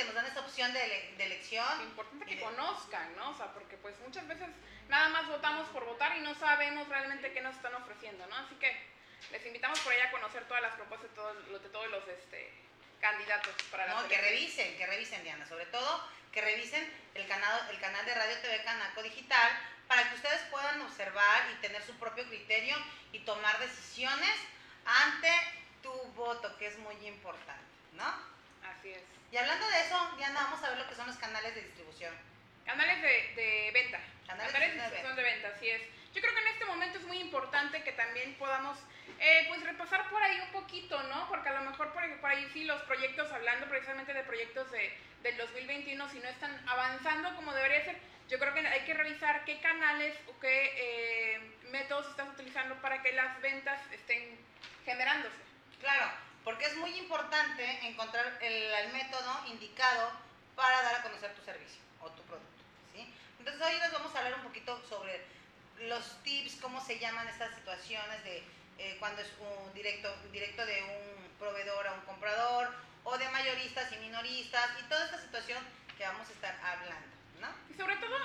que nos dan esa opción de, elección. Importante que conozcan, ¿no? O sea, porque pues muchas veces nada más votamos por votar y no sabemos realmente qué nos están ofreciendo, ¿no? Así que les invitamos por ahí a conocer todas las propuestas de todos, de todos los este, candidatos para la No, que revisen, que revisen, Diana, sobre todo que revisen el canal, el canal de Radio TV Canaco Digital para que ustedes puedan observar y tener su propio criterio y tomar decisiones ante tu voto, que es muy importante, ¿no? Así es. Y hablando de eso, Diana, vamos a ver lo que son los canales de distribución. Canales de, venta. Canales, de, distribución de venta, así es. Yo creo que en este momento es muy importante que también podamos eh, pues repasar por ahí un poquito, ¿no? Porque a lo mejor por, ahí sí los proyectos, hablando precisamente de proyectos de, del 2021, si no están avanzando como debería ser, yo creo que hay que revisar qué canales o qué eh, métodos estás utilizando para que las ventas estén generándose. Claro, porque es muy importante encontrar el, método indicado para dar a conocer tu servicio o tu producto. ¿sí? Entonces hoy les vamos a hablar un poquito sobre los tips, cómo se llaman estas situaciones de eh, cuando es un directo, directo de un proveedor a un comprador o de mayoristas y minoristas y toda esta situación que vamos a estar hablando. Y sobre todo,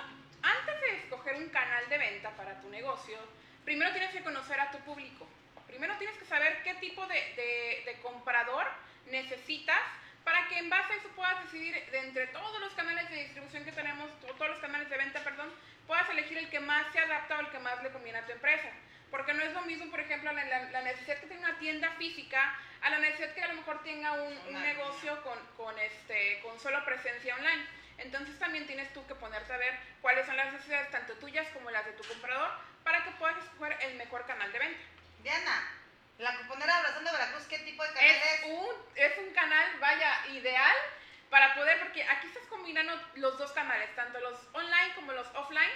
antes de escoger un canal de venta para tu negocio, primero tienes que conocer a tu público. Primero tienes que saber qué tipo de, comprador necesitas para que en base a eso puedas decidir de entre todos los canales de distribución que tenemos, todos los canales de venta, perdón, puedas elegir el que más se adapta o el que más le conviene a tu empresa. Porque no es lo mismo, por ejemplo, la, necesidad que tenga una tienda física a la necesidad que a lo mejor tenga un, negocio con, con, este, con solo presencia online. Entonces también tienes tú que ponerte a ver cuáles son las necesidades tanto tuyas como las de tu comprador para que puedas escoger el mejor canal de venta. Diana, la cuponera Abrazando Veracruz, ¿qué tipo de canal es? Un, es un canal, vaya, ideal para poder, porque aquí estás combinando los dos canales, tanto los online como los offline,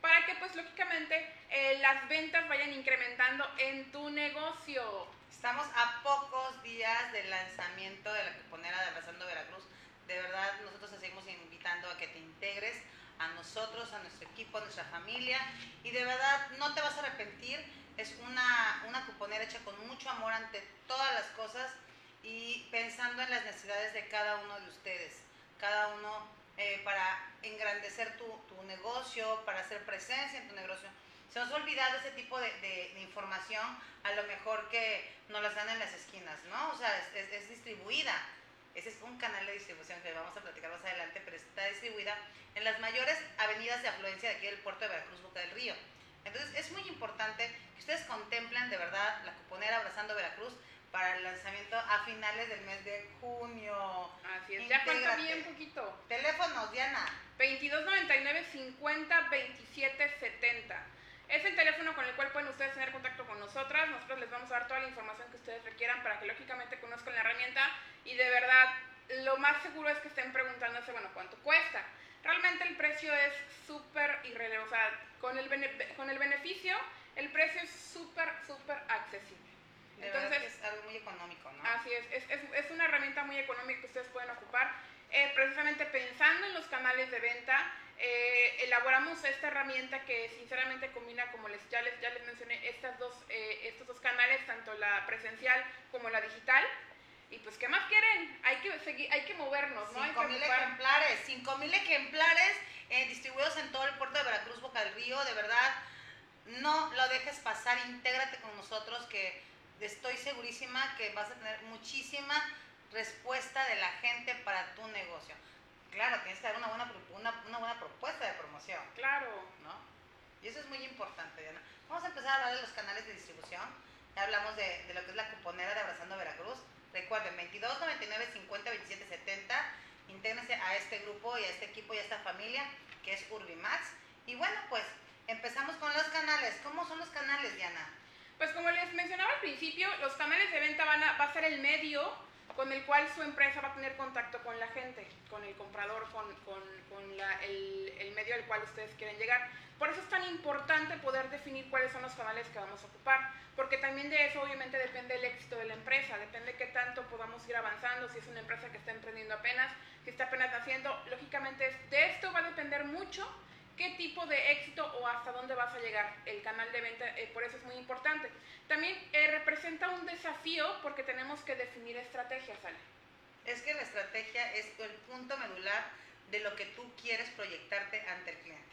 para que pues lógicamente eh, las ventas vayan incrementando en tu negocio. Estamos a pocos días del lanzamiento de la cuponera de Abrazando Veracruz de verdad nosotros te seguimos invitando a que te integres a nosotros, a nuestro equipo, a nuestra familia y de verdad no te vas a arrepentir. Es una, una cuponera hecha con mucho amor ante todas las cosas y pensando en las necesidades de cada uno de ustedes, cada uno eh, para engrandecer tu, tu, negocio, para hacer presencia en tu negocio. Se nos ha olvidado ese tipo de, de, información, a lo mejor que nos las dan en las esquinas, ¿no? O sea, es, es distribuida ese es un canal de distribución que vamos a platicar más adelante, pero está distribuida en las mayores avenidas de afluencia de aquí del puerto de Veracruz, Boca del Río. Entonces es muy importante que ustedes contemplen de verdad la cuponera Abrazando Veracruz para el lanzamiento a finales del mes de junio. Así es, ya falta bien poquito. Teléfonos, Diana. 2299 50 27 70. Es el teléfono con el cual pueden ustedes tener contacto con nosotras. Nosotros les vamos a dar toda la información que ustedes requieran para que lógicamente conozcan la herramienta y de verdad lo más seguro es que estén preguntándose, bueno, ¿cuánto cuesta? Realmente el precio es súper irrelevante, o sea, con el, con el beneficio el precio es súper, súper accesible. Entonces, es algo muy económico, ¿no? Así es, es, es, es una herramienta muy económica que ustedes pueden ocupar, eh, precisamente pensando en los canales de venta, eh, elaboramos esta herramienta que sinceramente combina, como les, ya, les, ya les mencioné, estas dos, eh, estos dos canales, tanto la presencial como la digital. Y pues, ¿qué más quieren? Hay que seguir, hay que movernos, ¿no? 5.000 ejemplares, 5.000 ejemplares eh, distribuidos en todo el puerto de Veracruz, Boca del Río, de verdad, no lo dejes pasar, intégrate con nosotros que estoy segurísima que vas a tener muchísima respuesta de la gente para tu negocio claro, tienes que dar una buena, una, buena propuesta de promoción. Claro. ¿No? Y eso es muy importante, Diana. Vamos a empezar a hablar de los canales de distribución. Ya hablamos de, lo que es la cuponera de Abrazando Veracruz. Recuerden, 22 99 50 27 70. Intégrense a este grupo y a este equipo y a esta familia que es Urbimax. Y bueno, pues empezamos con los canales. ¿Cómo son los canales, Diana? Pues como les mencionaba al principio, los canales de venta van a, va a ser el medio con el cual su empresa va a tener contacto con la gente, con el comprador, con, el, medio al cual ustedes quieren llegar. Por eso es tan importante poder definir cuáles son los canales que vamos a ocupar, porque también de eso obviamente depende el éxito de la empresa, depende qué tanto podamos ir avanzando, si es una empresa que está emprendiendo apenas, que está apenas naciendo, lógicamente de esto va a depender mucho qué tipo de éxito o hasta dónde vas a llegar el canal de venta, eh, por eso es muy importante. También eh, representa un desafío porque tenemos que definir estrategias, Ale. Es que la estrategia es el punto medular de lo que tú quieres proyectarte ante el cliente.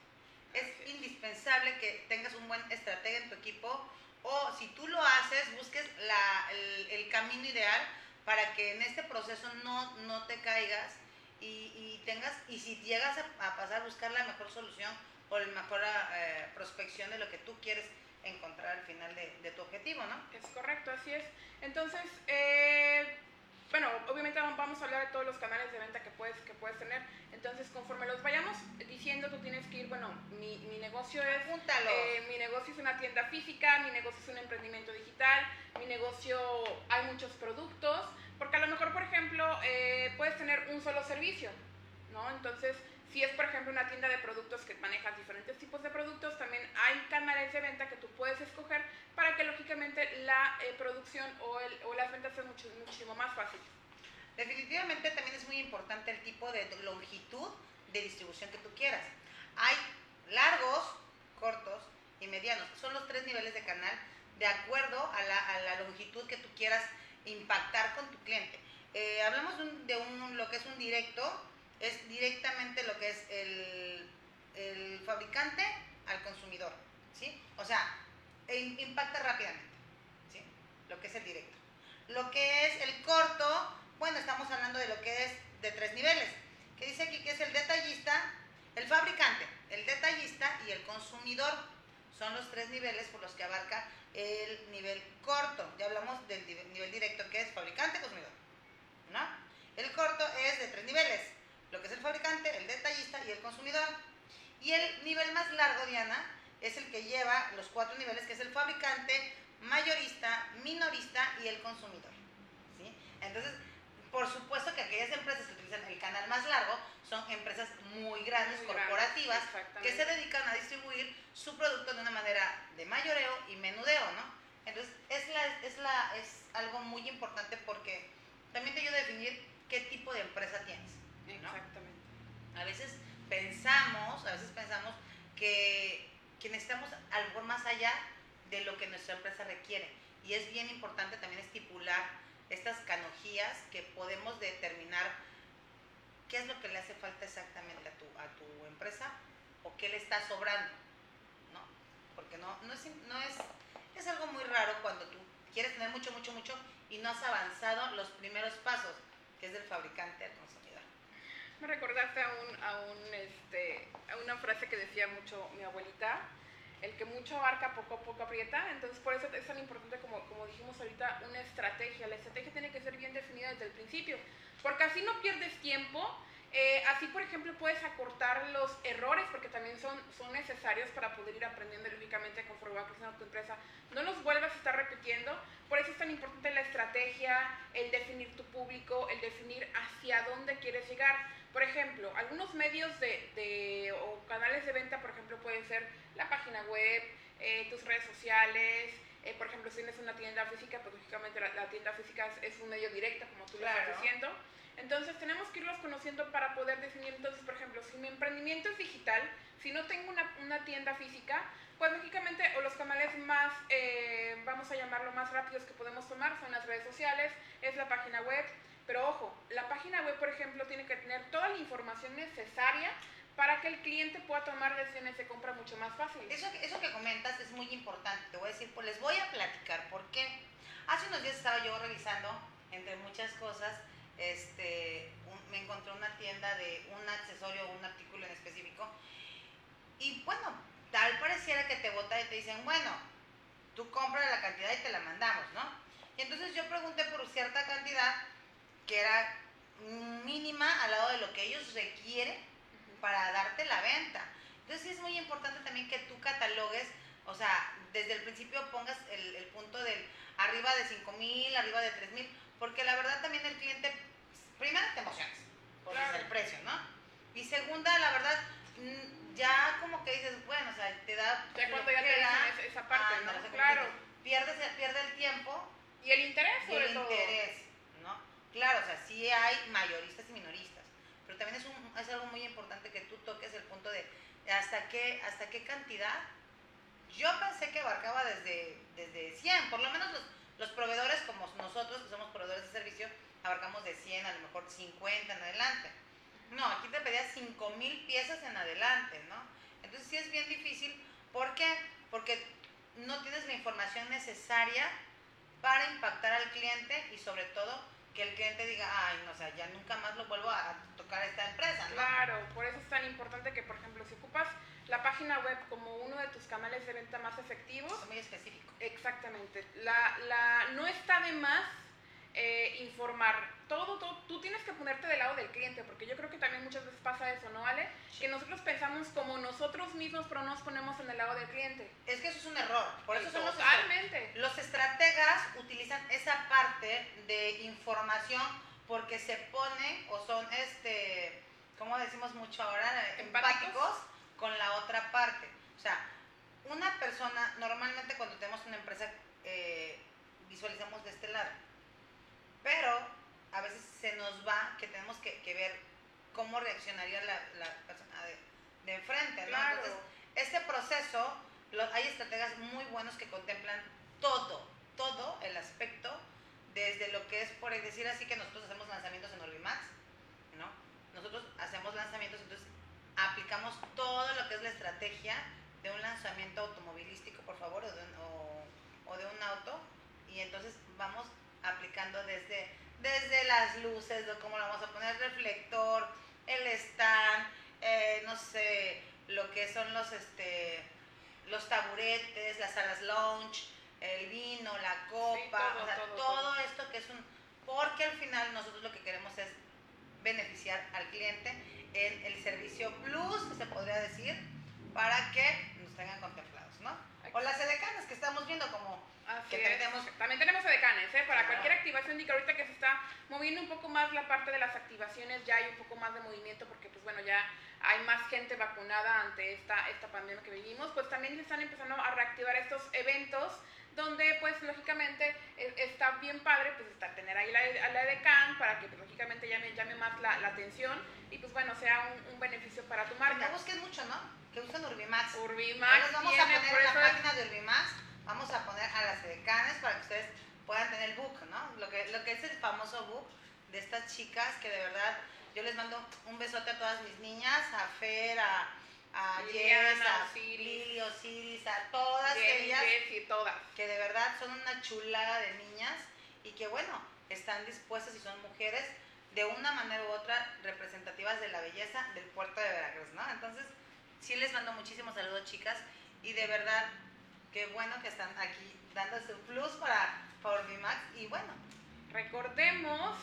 Es indispensable que tengas un buen estratega en tu equipo o si tú lo haces, busques la, el, el, camino ideal para que en este proceso no, no te caigas y, y, tengas, y si llegas a, a, pasar, buscar la mejor solución o la mejor eh, prospección de lo que tú quieres encontrar al final de, de, tu objetivo, ¿no? Es correcto, así es. Entonces, eh, bueno, obviamente vamos a hablar de todos los canales de venta que puedes, que puedes tener. Entonces, conforme los vayamos diciendo, tú tienes que ir, bueno, mi, mi negocio es... Eh, mi negocio es una tienda física, mi negocio es un emprendimiento digital, mi negocio hay muchos productos, porque a lo mejor, por ejemplo, eh, puedes tener un solo servicio, ¿no? Entonces, si es, por ejemplo, una tienda de productos que manejas diferentes tipos de productos, también hay canales de venta que tú puedes escoger para que, lógicamente, la eh, producción o, el, o, las ventas sean mucho, muchísimo más fáciles. Definitivamente también es muy importante el tipo de longitud de distribución que tú quieras. Hay largos, cortos y medianos. Son los tres niveles de canal de acuerdo a la, a la longitud que tú quieras impactar con tu cliente. Eh, hablamos de, un, de un, lo que es un directo, es directamente lo que es el, el fabricante al consumidor, ¿sí? O sea, impacta rápidamente, ¿sí? Lo que es el directo. Lo que es el corto, bueno, estamos hablando de lo que es de tres niveles, que dice aquí que es el detallista, el fabricante, el detallista y el consumidor. Son los tres niveles por los que abarca el nivel corto. Ya hablamos del nivel directo que es fabricante, consumidor. ¿no? El corto es de tres niveles lo que es el fabricante, el detallista y el consumidor. Y el nivel más largo, Diana, es el que lleva los cuatro niveles, que es el fabricante, mayorista, minorista y el consumidor. ¿sí? Entonces, por supuesto que aquellas empresas que utilizan el canal más largo son empresas muy grandes, muy corporativas, grandes, que se dedican a distribuir su producto de una manera de mayoreo y menudeo, ¿no? Entonces, es, la, es, la, es algo muy importante porque también te ayuda a definir qué tipo de empresa tienes. ¿no? Exactamente. A veces pensamos, a veces pensamos que, que necesitamos algo más allá de lo que nuestra empresa requiere. Y es bien importante también estipular estas canogías que podemos determinar qué es lo que le hace falta exactamente a tu, a tu empresa o qué le está sobrando, ¿no? Porque no, no, es, no es, es algo muy raro cuando tú quieres tener mucho, mucho, mucho y no has avanzado los primeros pasos, que es del fabricante al consumidor. Me recordaste a, un, a, un, este, a una frase que decía mucho mi abuelita, el que mucho abarca, poco a poco aprieta. Entonces, por eso es tan importante, como, como dijimos ahorita, una estrategia. La estrategia tiene que ser bien definida desde el principio, porque así no pierdes tiempo. Eh, así, por ejemplo, puedes acortar los errores, porque también son, son necesarios para poder ir aprendiendo lógicamente conforme va creciendo tu empresa. No los vuelvas a estar repitiendo. Por eso es tan importante la estrategia, el definir tu público, el definir hacia dónde quieres llegar. Por ejemplo, algunos medios de, de, o canales de venta, por ejemplo, pueden ser la página web, eh, tus redes sociales. Eh, por ejemplo, si tienes una tienda física, pues lógicamente la, la tienda física es, es, un medio directo, como tú claro. lo estás diciendo. Entonces, tenemos que irlos conociendo para poder definir. Entonces, por ejemplo, si mi emprendimiento es digital, si no tengo una, una tienda física, pues lógicamente, o los canales más, eh, vamos a llamarlo más rápidos que podemos tomar, son las redes sociales, es la página web. Pero ojo, la página web, por ejemplo, tiene que tener toda la información necesaria para que el cliente pueda tomar decisiones de compra mucho más fácil. Eso, eso que comentas es muy importante. Te voy a decir, pues les voy a platicar por qué. Hace unos días estaba yo revisando, entre muchas cosas, este, un, me encontré una tienda de un accesorio o un artículo en específico. Y bueno, tal pareciera que te vota y te dicen, bueno, tú compras la cantidad y te la mandamos, ¿no? Y entonces yo pregunté por cierta cantidad que era mínima al lado de lo que ellos requieren para darte la venta. Entonces sí es muy importante también que tú catalogues, o sea, desde el principio pongas el, el punto del arriba de 5 mil, arriba de 3 mil, porque la verdad también el cliente, primero te emocionas, por Claro. el precio, ¿no? Y segunda, la verdad, mm, ya como que dices, bueno, o sea, te da... Ya cuando ya te dicen esa, parte, o ¿no? como Claro. Pierdes, pierde el tiempo Y el interés, sobre el todo. interés, ¿no? Claro, o sea, sí hay mayoristas y minoristas, pero también es, algo muy importante que tú toques el punto de hasta qué, hasta qué cantidad. Yo pensé que abarcaba desde, desde 100, por lo menos los, los proveedores como nosotros, que somos proveedores de servicio, abarcamos de 100, a lo mejor 50 en adelante. No, aquí te pedía 5 mil piezas en adelante, ¿no? Entonces sí es bien difícil. ¿Por qué? Porque no tienes la información necesaria para impactar al cliente y sobre todo que el cliente diga, ay, no, o sea, ya nunca más lo vuelvo a tocar a esta empresa, ¿no? Claro, por eso es tan importante que, por ejemplo, si ocupas la página web como uno de tus canales de venta más efectivos, Es muy específico. exactamente, la, la, no está de más eh, informar todo, todo, tú tienes que ponerte del lado del cliente, porque yo creo que también muchas veces pasa eso, ¿no, Ale? Que nosotros pensamos como nosotros mismos, pero no nos ponemos en el lado del cliente. Es que eso es un error. Por eso son los, Totalmente. los estrategas utilizan esa parte de información porque se ponen o son, este, como decimos mucho ahora, Empáticos. empáticos con la otra parte. O sea, una persona, normalmente cuando tenemos una empresa, eh, visualizamos de este lado. Pero a veces se nos va que tenemos que, que ver cómo reaccionaría la, la persona de, de enfrente, ¿no? Claro. Entonces, este proceso, lo- hay estrategas muy buenos que contemplan todo, todo el aspecto, desde lo que es, por decir así, que nosotros hacemos lanzamientos en Orbimax, ¿no? Nosotros hacemos lanzamientos, entonces aplicamos todo lo que es la estrategia de un lanzamiento automovilístico, por favor, o de un, o- o de un auto, y entonces vamos aplicando desde, desde las luces, de cómo lo vamos a poner, reflector, el stand, eh, no sé, lo que son los, este, los taburetes, las salas lounge, el vino, la copa, todo, o sea, todo, todo, todo. esto que es un... Porque al final nosotros lo que queremos es beneficiar al cliente en el servicio plus, que se podría decir, para que nos tengan contemplados, ¿no? O las edecanes que estamos viendo como Así que es. tenemos- También tenemos edecanes, ¿eh? Para cualquier activación, y que ahorita que se está moviendo un poco más la parte de las activaciones, ya hay un poco más de movimiento, porque pues bueno, ya hay más gente vacunada ante esta, esta pandemia que vivimos, pues también se están empezando a reactivar estos eventos donde pues lógicamente eh, está bien padre pues estar, tener ahí la, a la edecán para que pues, lógicamente llame, llame más la, la atención y pues bueno, sea un, un beneficio para tu que marca. busquen mucho, ¿no? Que usen Urbimax. Urbimax les vamos a poner en la página de Urbimax, vamos a poner a las edecanes para que ustedes puedan tener el book, ¿no? Lo que, lo que es el famoso book de estas chicas que de verdad yo les mando un besote a todas mis niñas, a Fer, a, a Liliana, Jess, a Osiris. Lili, Osiris, a todas Jenny, ellas todas. que de verdad son una chulada de niñas y que bueno, están dispuestas y son mujeres de una manera u otra representativas de la belleza del puerto de Veracruz, ¿no? Entonces, sí les mando muchísimos saludos, chicas, y de verdad, qué bueno que están aquí dando su plus para, para Orbimax y bueno, Recordemos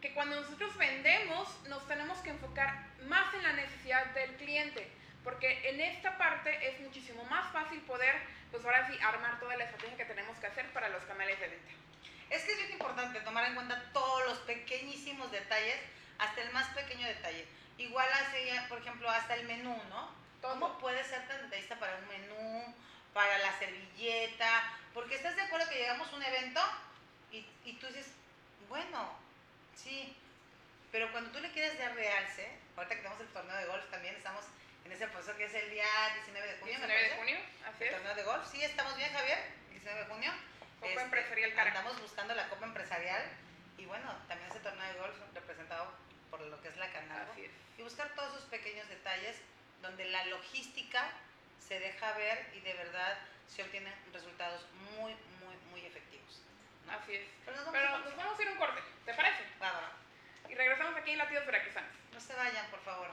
que cuando nosotros vendemos nos tenemos que enfocar más en la necesidad del cliente, porque en esta parte es muchísimo más fácil poder, pues ahora sí, armar toda la estrategia que tenemos que hacer para los canales de venta. Es que es bien importante tomar en cuenta todos los pequeñísimos detalles, hasta el más pequeño detalle. Igual así, por ejemplo, hasta el menú, ¿no? ¿Cómo Todo. puedes ser tan detallista para un menú, para la servilleta? Porque estás de acuerdo que llegamos a un evento y, y tú dices, bueno, sí, pero cuando tú le quieres dar realce, ahorita que tenemos el torneo de golf también, estamos en ese proceso que es el día 19 de junio, me 19 de junio, así El torneo de golf, sí, estamos bien, Javier, 19 de junio. Copa Este, Empresarial Caracas. Andamos buscando la Copa Empresarial y bueno, también ese torneo de golf representado por lo que es la Canal. Y buscar todos esos pequeños detalles donde la logística se deja ver y de verdad se obtienen resultados muy, muy, muy efectivos. ¿no? Así es. Pero nos vamos Pero a nos vamos a ir a un corte, ¿te parece? Va. Y regresamos aquí en Latidos Veracruzanos. No se vayan, por favor.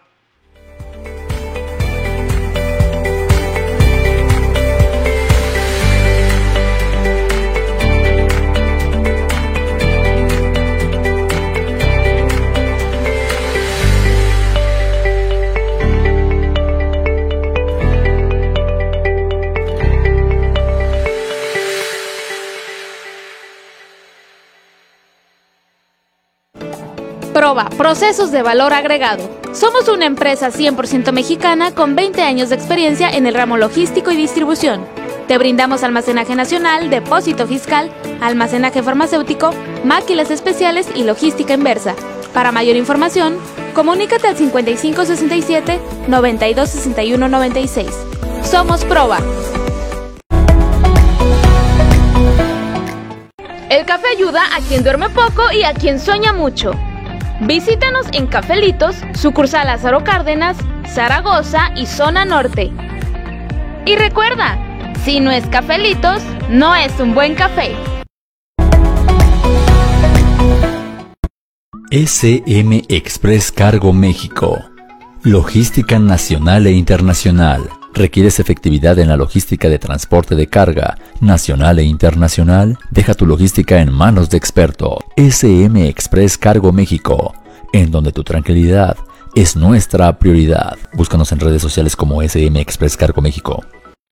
Proba, procesos de valor agregado. Somos una empresa 100% mexicana con 20 años de experiencia en el ramo logístico y distribución. Te brindamos almacenaje nacional, depósito fiscal, almacenaje farmacéutico, máquinas especiales y logística inversa. Para mayor información, comunícate al 5567 926196. Somos Proba. El café ayuda a quien duerme poco y a quien sueña mucho. Visítanos en Cafelitos, sucursal Lázaro Cárdenas, Zaragoza y Zona Norte. Y recuerda, si no es Cafelitos, no es un buen café. SM Express Cargo México. Logística nacional e internacional. ¿Requieres efectividad en la logística de transporte de carga nacional e internacional? Deja tu logística en manos de experto. SM Express Cargo México, en donde tu tranquilidad es nuestra prioridad. Búscanos en redes sociales como SM Express Cargo México.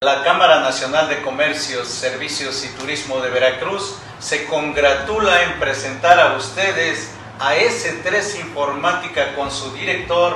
La Cámara Nacional de Comercios, Servicios y Turismo de Veracruz se congratula en presentar a ustedes a S3 Informática con su director,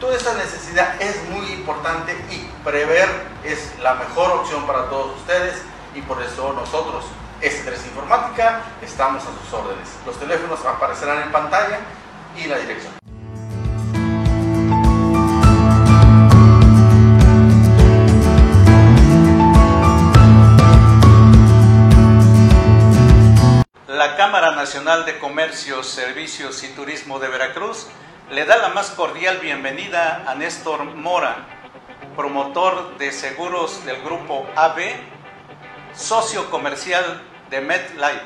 toda esa necesidad es muy importante y prever es la mejor opción para todos ustedes y por eso nosotros, S3 Informática, estamos a sus órdenes. Los teléfonos aparecerán en pantalla y la dirección. La Cámara Nacional de Comercio, Servicios y Turismo de Veracruz le da la más cordial bienvenida a Néstor Mora, promotor de seguros del grupo AB, socio comercial de MedLife.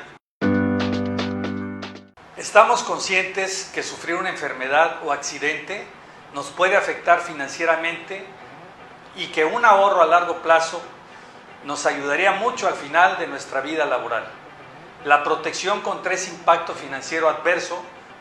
Estamos conscientes que sufrir una enfermedad o accidente nos puede afectar financieramente y que un ahorro a largo plazo nos ayudaría mucho al final de nuestra vida laboral. La protección contra ese impacto financiero adverso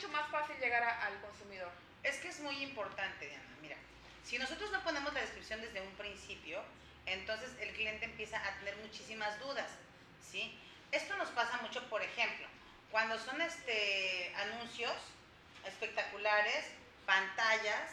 Mucho más fácil llegar al consumidor. Es que es muy importante, Diana. Mira, si nosotros no ponemos la descripción desde un principio, entonces el cliente empieza a tener muchísimas dudas, ¿sí? Esto nos pasa mucho, por ejemplo, cuando son este, anuncios espectaculares, pantallas,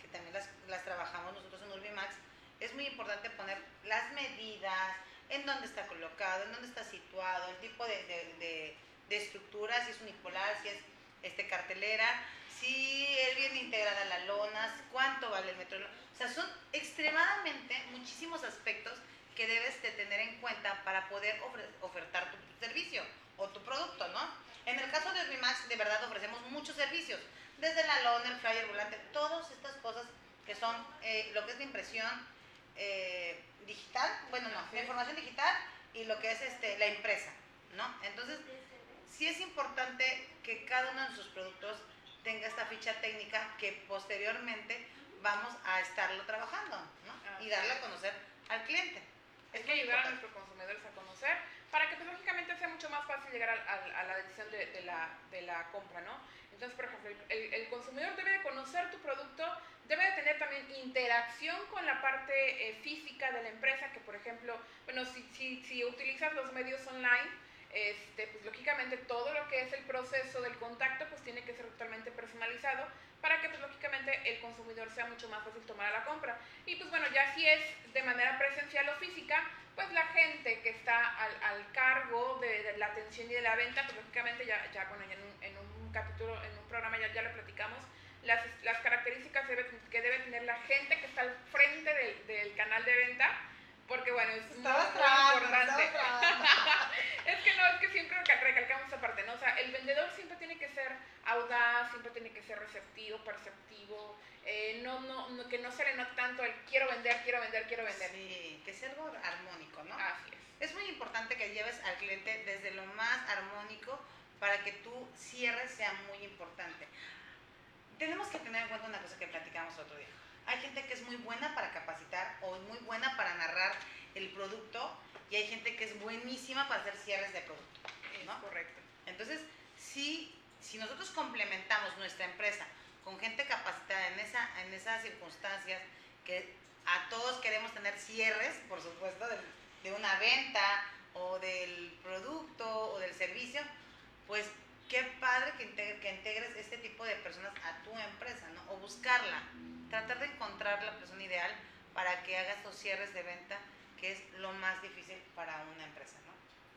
que también las, trabajamos nosotros en Urbimax, es muy importante poner las medidas, en dónde está colocado, en dónde está situado, el tipo de, de estructura, si es unipolar, si es este, cartelera, si es bien integrada la lona, cuánto vale el metro. O sea, son extremadamente muchísimos aspectos que debes de tener en cuenta para poder ofertar tu servicio o tu producto, ¿no? En el caso de Urbimax, de verdad ofrecemos muchos servicios, desde la lona, el flyer, volante, todas estas cosas que son eh, lo que es la impresión eh, digital, bueno, no, la información digital y lo que es este, la impresa, ¿no? Entonces, sí es importante que cada uno de sus productos tenga esta ficha técnica que posteriormente vamos a estarlo trabajando ¿no? y darle a conocer al cliente. Es que ayudar a nuestros consumidores a conocer para que pues, lógicamente sea mucho más fácil llegar a, la decisión de, la, de, la, compra, ¿no? Entonces, por ejemplo, el, el, consumidor debe de conocer tu producto, debe de tener también interacción con la parte eh, física de la empresa, que por ejemplo, bueno, si, si, si utilizas los medios online, este, pues lógicamente todo lo que es el proceso del contacto pues tiene que ser totalmente personalizado para que pues lógicamente el consumidor sea mucho más fácil tomar la compra. Y pues bueno, ya si es de manera presencial o física, pues la gente que está al, cargo de, la atención y de la venta, pues lógicamente ya, ya bueno, en, un, capítulo, en un programa ya, ya lo platicamos, las, las características que debe tener la gente que está al frente del, del canal de venta, porque bueno, es muy, importante. es que no, es que siempre recalcamos esa parte, ¿no? O sea, el vendedor siempre tiene que ser audaz, siempre tiene que ser receptivo, perceptivo, eh, no, no, que no se le note tanto el quiero vender, quiero vender, quiero vender. Sí, que sea algo armónico, ¿no? Así es. Es muy importante que lleves al cliente desde lo más armónico para que tu cierre sea muy importante. Tenemos que tener en cuenta una cosa que platicamos otro día hay gente que es muy buena para capacitar o muy buena para narrar el producto y hay gente que es buenísima para hacer cierres de producto. ¿no? correcto. Entonces, si, si nosotros complementamos nuestra empresa con gente capacitada en, esa, en esas circunstancias, que a todos queremos tener cierres, por supuesto, de, de una venta o del producto o del servicio, pues qué padre que, que integres este tipo de personas a tu empresa, ¿no? O buscarla tratar de encontrar la persona ideal para que haga estos cierres de venta, que es lo más difícil para una empresa, ¿no?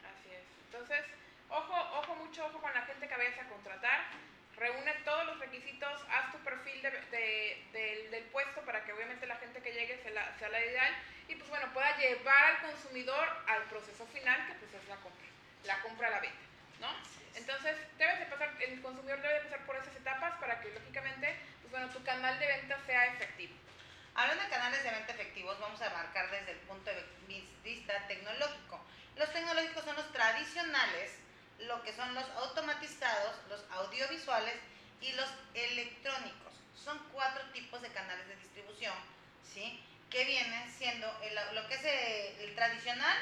Así es. Entonces, ojo, ojo, mucho ojo con la gente que vayas a contratar. Reúne todos los requisitos, haz tu perfil de, del puesto para que obviamente la gente que llegue sea la, sea la ideal y pues bueno, pueda llevar al consumidor al proceso final que pues es la compra, la compra a la venta, ¿no? Entonces, debes de pasar, el consumidor debe de pasar por esas etapas para que lógicamente bueno, tu canal de venta sea efectivo. Hablando de canales de venta efectivos, vamos a marcar desde el punto de vista tecnológico. Los tecnológicos son los tradicionales, lo que son los automatizados, los audiovisuales y los electrónicos. Son cuatro tipos de canales de distribución, ¿sí? Que vienen siendo lo que es el, tradicional,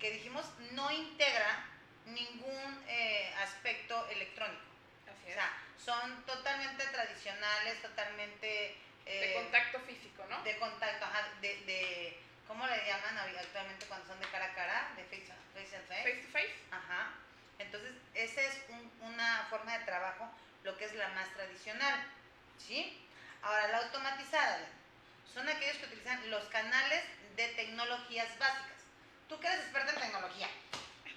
que dijimos no integra ningún eh, aspecto electrónico. Así es son totalmente tradicionales, totalmente... Eh, de contacto físico, ¿no? De contacto, ajá, de, de, ¿cómo le llaman actualmente cuando son de cara a cara? De face, face face. Face to face. Ajá. Entonces, esa es una forma de trabajo, lo que es la más tradicional, ¿sí? Ahora, la automatizada, son aquellos que utilizan los canales de tecnologías básicas. Tú que eres experta en tecnología,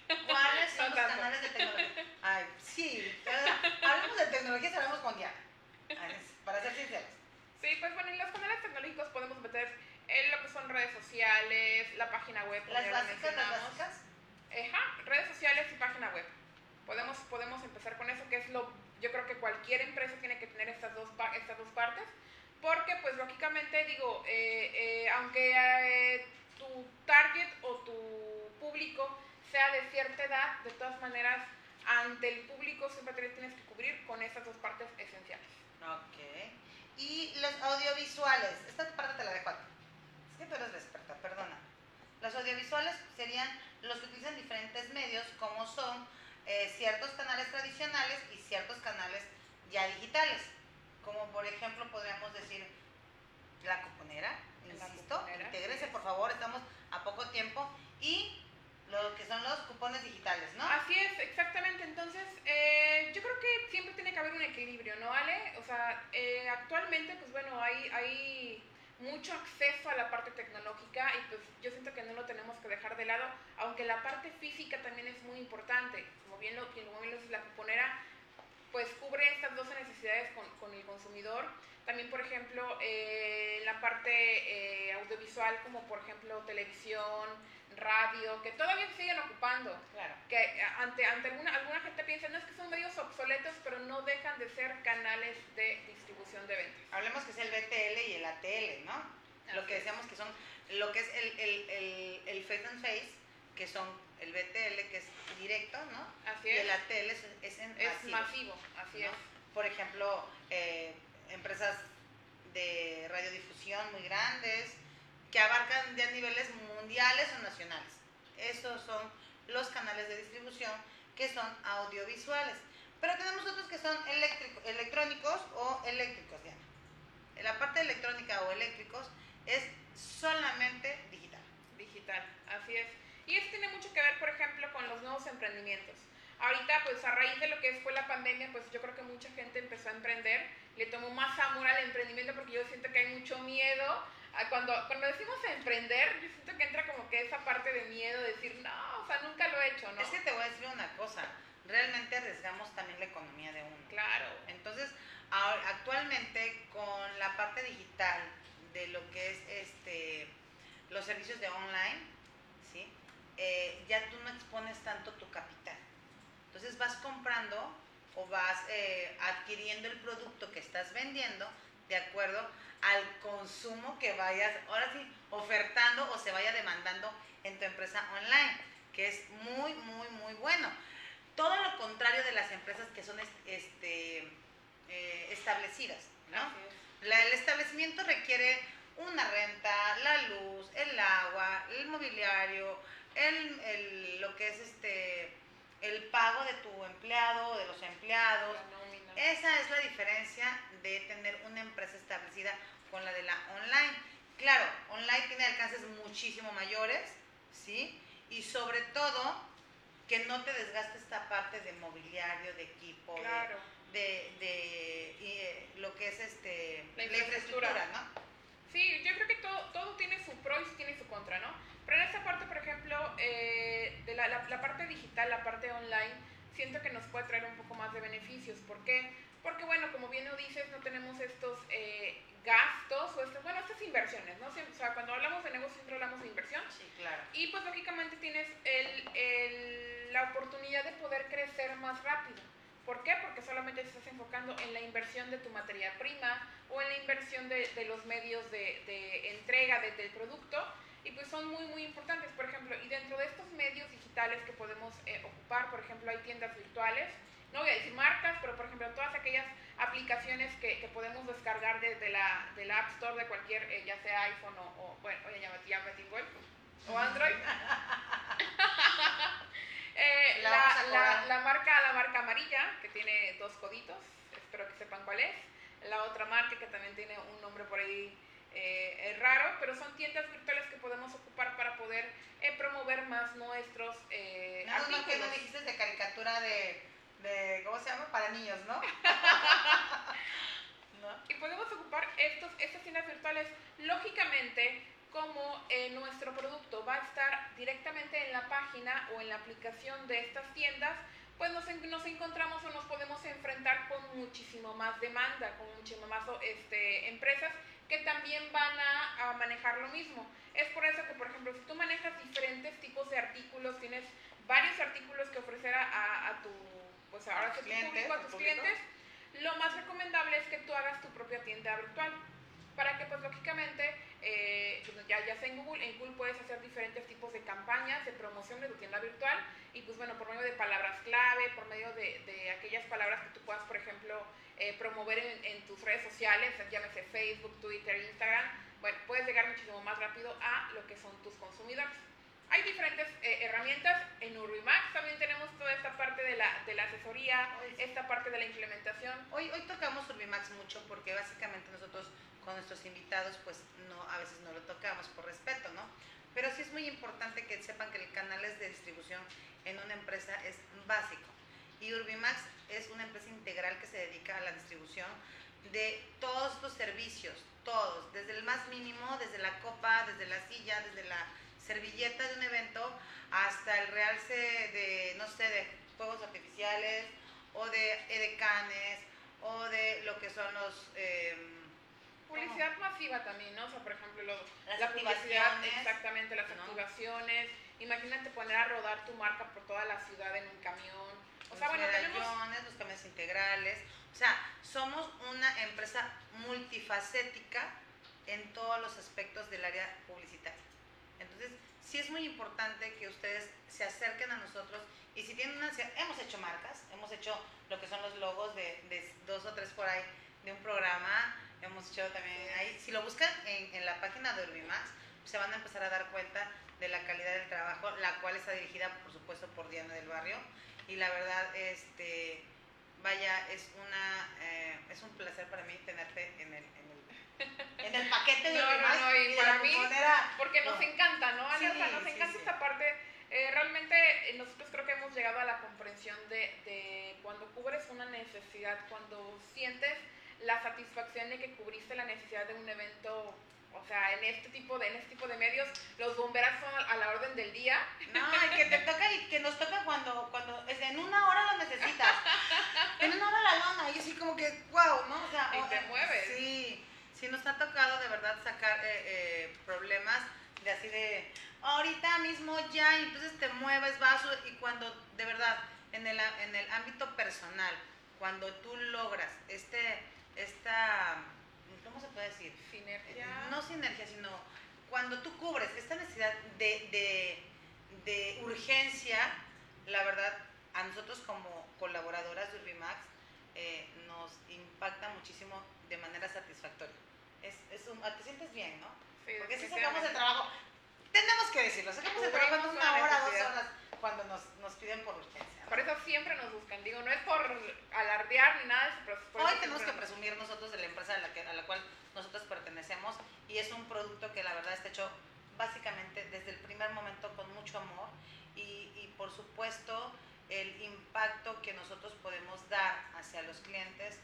¿Cuáles son los canales de tecnología? Ay, sí, hablamos de tecnología, hablamos con Diana, para ser sinceros. Sí, pues bueno, en los canales tecnológicos podemos meter en lo que son redes sociales, la página web. ¿Las básicas, las básicas? Ajá, redes sociales y página web. Podemos, podemos empezar con eso, que es lo, yo creo que cualquier empresa tiene que tener estas dos, estas dos partes, porque pues lógicamente digo, eh, eh, aunque eh, tu target o tu público sea de cierta edad, de todas maneras, ante el público siempre tienes que cubrir con esas dos partes esenciales. Ok. Y los audiovisuales, esta parte te la dejo a ti. Es que tú eres la experta, perdona. Los audiovisuales serían los que utilizan diferentes medios, como son eh, ciertos canales tradicionales y ciertos canales ya digitales. Como por ejemplo podríamos decir la cuponera, La insisto, intégrese por favor, estamos a poco tiempo. Y lo que son los cupones digitales, ¿no? Así es, exactamente. Entonces, eh, yo creo que siempre tiene que haber un equilibrio, ¿no, Ale? O sea, eh, actualmente, pues bueno, hay, hay mucho acceso a la parte tecnológica y pues yo siento que no lo tenemos que dejar de lado, aunque la parte física también es muy importante. Como bien lo, como bien lo dice la cuponera, pues cubre estas dos necesidades con, con el consumidor. También, por ejemplo, eh, la parte eh, audiovisual, como por ejemplo televisión, radio, que todavía se siguen ocupando Claro. que eh, ante, ante alguna, alguna gente piensa, no es que son medios obsoletos, pero no dejan de ser canales de distribución de ventas. Hablemos que es el BTL y el ATL, ¿no? Lo que decíamos que son, lo que es el, el, el, el face and face, que son el BTL, que es directo, ¿no? Así Y es. el ATL es, es en Es masivo, masivo, así ¿no? es. Por ejemplo, eh, empresas de radiodifusión muy grandes, que abarcan ya niveles mundiales o nacionales. Esos son los canales de distribución que son audiovisuales. Pero tenemos otros que son eléctrico- electrónicos o eléctricos, Diana. La parte electrónica o eléctricos es solamente digital. digital, así es. Y esto tiene mucho que ver, por ejemplo, con los nuevos emprendimientos. Ahorita, pues a raíz de lo que fue la pandemia, pues yo creo que mucha gente empezó a emprender, le tomó más amor al emprendimiento porque yo siento que hay mucho miedo. Cuando, cuando decimos emprender, yo siento que entra como que esa parte de miedo, de decir, no, o sea, nunca lo he hecho, ¿no? Es que te voy a decir una cosa, realmente arriesgamos también la economía de uno. Claro. Entonces, ahora- actualmente con la parte digital de lo que es este los servicios de online, ¿sí? Eh, ya tú no expones tanto tu capital. Entonces vas comprando o vas eh, adquiriendo el producto que estás vendiendo de acuerdo al consumo que vayas, ahora sí, ofertando o se vaya demandando en tu empresa online, que es muy, muy, muy bueno. Todo lo contrario de las empresas que son est- este, eh, establecidas, ¿no? Así es. La- el establecimiento requiere una renta, la luz, el agua, el mobiliario, el, el- lo que es este el pago de tu empleado, de los empleados. Esa es la diferencia de tener una empresa establecida con la de la online. Claro, online tiene alcances muchísimo mayores, ¿sí? Y sobre todo que no te desgaste esta parte de mobiliario, de equipo, de- Claro. de, de y, eh, lo que es este La infraestructura. ¿no? Sí, yo creo que todo, todo tiene su pro y tiene su contra, ¿no? Pero en esta parte, por ejemplo, eh, de la, la- la parte digital, la parte online, siento que nos puede traer un poco más de beneficios. ¿Por qué? Porque, bueno, como bien lo dices, no tenemos estos eh, gastos o estos, bueno, estas inversiones, ¿no? O sea, cuando hablamos de negocio siempre hablamos de inversión. Sí, claro. Y pues lógicamente tienes el- el- la oportunidad de poder crecer más rápido. ¿Por qué? Porque solamente te estás enfocando en la inversión de tu materia prima o en la inversión de, de los medios de, de entrega de- del producto. Y pues son muy, muy importantes. Por ejemplo, y dentro de estos medios digitales que podemos eh, ocupar, por ejemplo, hay tiendas virtuales. No voy a decir marcas, pero por ejemplo, todas aquellas aplicaciones que, que podemos descargar desde la, de la App Store de cualquier, eh, ya sea iPhone o, o- bueno, oye, ya Google, o Android. Eh, La la, la- marca, la marca amarilla, que tiene dos coditos, espero que sepan cuál es. La otra marca que también tiene un nombre por ahí eh, raro, pero son tiendas virtuales que podemos ocupar para poder promover más nuestros eh, Nada más que no artículos. dijiste de caricatura de, de, ¿cómo se llama? Para niños, ¿no? ¿No? Y podemos ocupar estos, estas tiendas virtuales, lógicamente, como eh, nuestro producto va a estar directamente en la página o en la aplicación de estas tiendas, pues nos, nos encontramos o nos podemos enfrentar con muchísimo más demanda, con muchísimo más este, empresas que también van a, a manejar lo mismo. Es por eso que, por ejemplo, si tú manejas diferentes tipos de artículos, tienes varios artículos que ofrecer a, a- a tu, pues ahora tu clientes, público, a tu tus clientes, lo más recomendable es que tú hagas tu propia tienda virtual para que pues lógicamente eh, pues, ya, ya sea en Google, en Google puedes hacer diferentes tipos de campañas de promoción de tu tienda virtual y pues bueno, por medio de palabras clave, por medio de, de aquellas palabras que tú puedas, por ejemplo, eh, promover en, en, tus redes sociales, llámese Facebook, Twitter, Instagram, bueno, puedes llegar muchísimo más rápido a lo que son tus consumidores. Hay diferentes eh, herramientas. En Urbimax también tenemos toda esta parte de la, de la asesoría, esta parte de la implementación. Hoy, hoy tocamos Urbimax mucho porque básicamente nosotros con nuestros invitados pues no, a veces no lo tocamos por respeto, ¿no? Pero sí es muy importante que sepan que el canal de distribución en una empresa es básico. Y Urbimax es una empresa integral que se dedica a la distribución de todos los servicios, todos, desde el más mínimo, desde la copa, desde la silla, desde la servilleta de un evento, hasta el realce de, no sé, de fuegos artificiales, o de edecanes, o de lo que son los... Eh, Publicidad masiva también, ¿no? O sea, por ejemplo, la publicidad, exactamente, las activaciones. Imagínate poner a rodar tu marca por toda la ciudad en un camión. O sea, bueno, tenemos... los camiones integrales. O sea, somos una empresa multifacética en todos los aspectos del área publicitaria. Sí es muy importante que ustedes se acerquen a nosotros y si tienen una... Hemos hecho marcas, hemos hecho lo que son los logos de, dos o tres por ahí de un programa, hemos hecho también ahí, si lo buscan en, la página de Urbimax, se van a empezar a dar cuenta de la calidad del trabajo, la cual está dirigida, por supuesto, por Diana del Barrio. Y la verdad, este, vaya, es, una, eh, es un placer para mí tenerte en el, en el paquete de no, no, no, y, para mí, porque nos encanta, ¿no? Sí, nos encanta esta parte. Eh, realmente eh, nosotros creo que hemos llegado a la comprensión de, de cuando cubres una necesidad, cuando sientes la satisfacción de que cubriste la necesidad de un evento o sea, en este tipo de, en este tipo de medios, los bomberos son a la orden del día. No, y que te toca y que nos toca cuando, cuando en una hora lo necesitas. en una hora la lona, y así como que, wow, ¿no? O sea, y te mueves. Sí, sí nos ha tocado de verdad sacar eh, eh, problemas de así de, ahorita mismo ya, y entonces te mueves, vas, y cuando de verdad, en el, en el ámbito personal, cuando tú logras este, esta ¿cómo se puede decir? Sinergia. No sinergia, sino cuando tú cubres esta necesidad de, de, urgencia, la verdad, a nosotros como colaboradoras de Urbimax eh, nos impacta muchísimo de manera satisfactoria. Es, es un, te sientes bien, ¿no? Sí, Porque si sacamos el trabajo, tenemos que decirlo, sacamos el trabajo en una hora, dos horas cuando nos, nos piden por urgencia. Por eso siempre nos buscan. Digo, no es por alardear ni nada. Pero Hoy tenemos que presumir nosotros de la empresa a la, que, a la cual nosotros pertenecemos y es un producto que la verdad está hecho básicamente desde el primer momento con mucho amor y, y por supuesto el impacto que nosotros podemos dar hacia los clientes.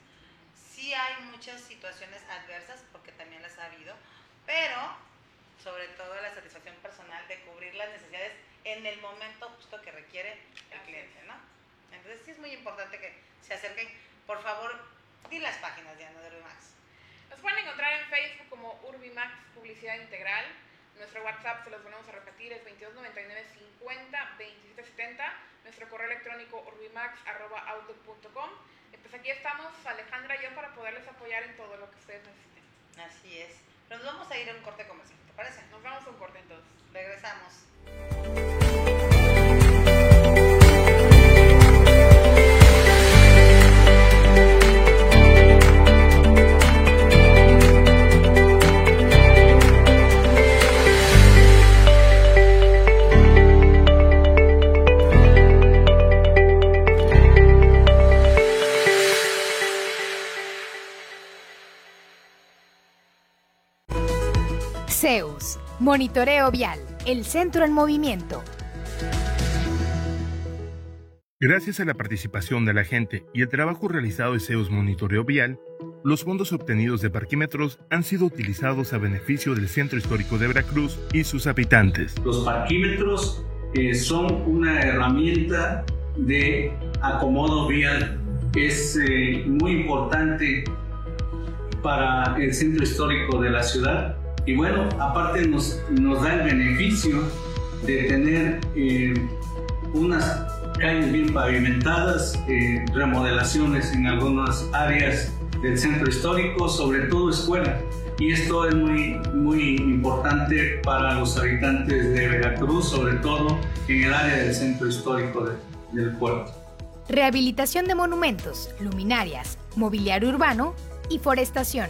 Sí hay muchas situaciones adversas, porque también las ha habido, pero sobre todo la satisfacción personal de cubrir las necesidades en el momento justo que requiere el cliente, ¿no? Entonces sí es muy importante que se acerquen. Por favor, di las páginas de Urbimax. Nos pueden encontrar en Facebook como Urbimax Publicidad Integral. Nuestro WhatsApp, se los volvemos a repetir, es 2299 50 2770. Nuestro correo electrónico urbimax.outlook.com. Pues aquí estamos, Alejandra y yo, para poderles apoyar en todo lo que ustedes necesiten. Así es. Nos vamos a ir a un corte comercial, ¿te parece? Nos vamos a un corte entonces. Regresamos. Monitoreo Vial, el centro en movimiento. Gracias a la participación de la gente y el trabajo realizado de CEUS Monitoreo Vial, los fondos obtenidos de parquímetros han sido utilizados a beneficio del Centro Histórico de Veracruz y sus habitantes. Los parquímetros eh, son una herramienta de acomodo vial. Es eh, muy importante para el centro histórico de la ciudad y bueno, aparte nos, nos da el beneficio de tener eh, unas calles bien pavimentadas, eh, remodelaciones en algunas áreas del centro histórico, sobre todo escuelas. y esto es muy, muy importante para los habitantes de Veracruz, sobre todo en el área del centro histórico del puerto. Rehabilitación de monumentos, luminarias, mobiliario urbano y forestación.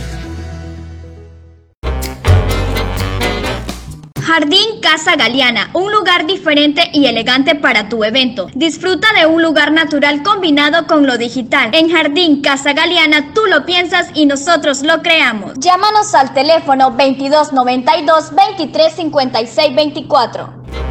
Jardín Casa Galeana, un lugar diferente y elegante para tu evento. Disfruta de un lugar natural combinado con lo digital. En Jardín Casa Galeana tú lo piensas y nosotros lo creamos. Llámanos al teléfono 2292 2356 24.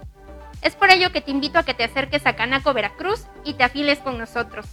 Es por ello que te invito a que te acerques a Canaco Veracruz y te afiles con nosotros.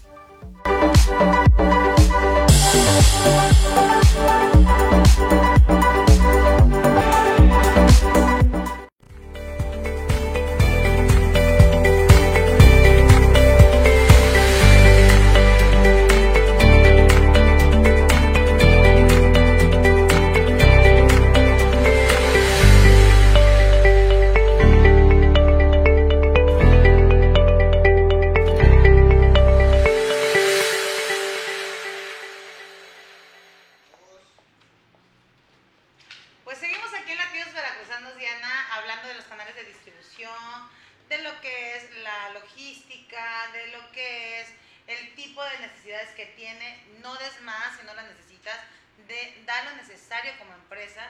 da lo necesario como empresa.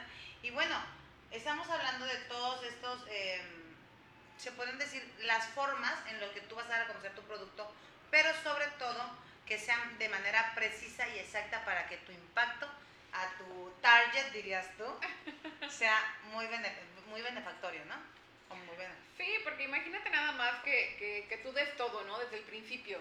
Y bueno, estamos hablando de todos estos, eh, se pueden decir, las formas en las que tú vas a dar a conocer tu producto, pero sobre todo que sean de manera precisa y exacta para que tu impacto a tu target, dirías tú, sea muy, bene, muy benefactorio, ¿no? O muy bene. Sí, porque imagínate nada más que, que, que tú des todo, ¿no? Desde el principio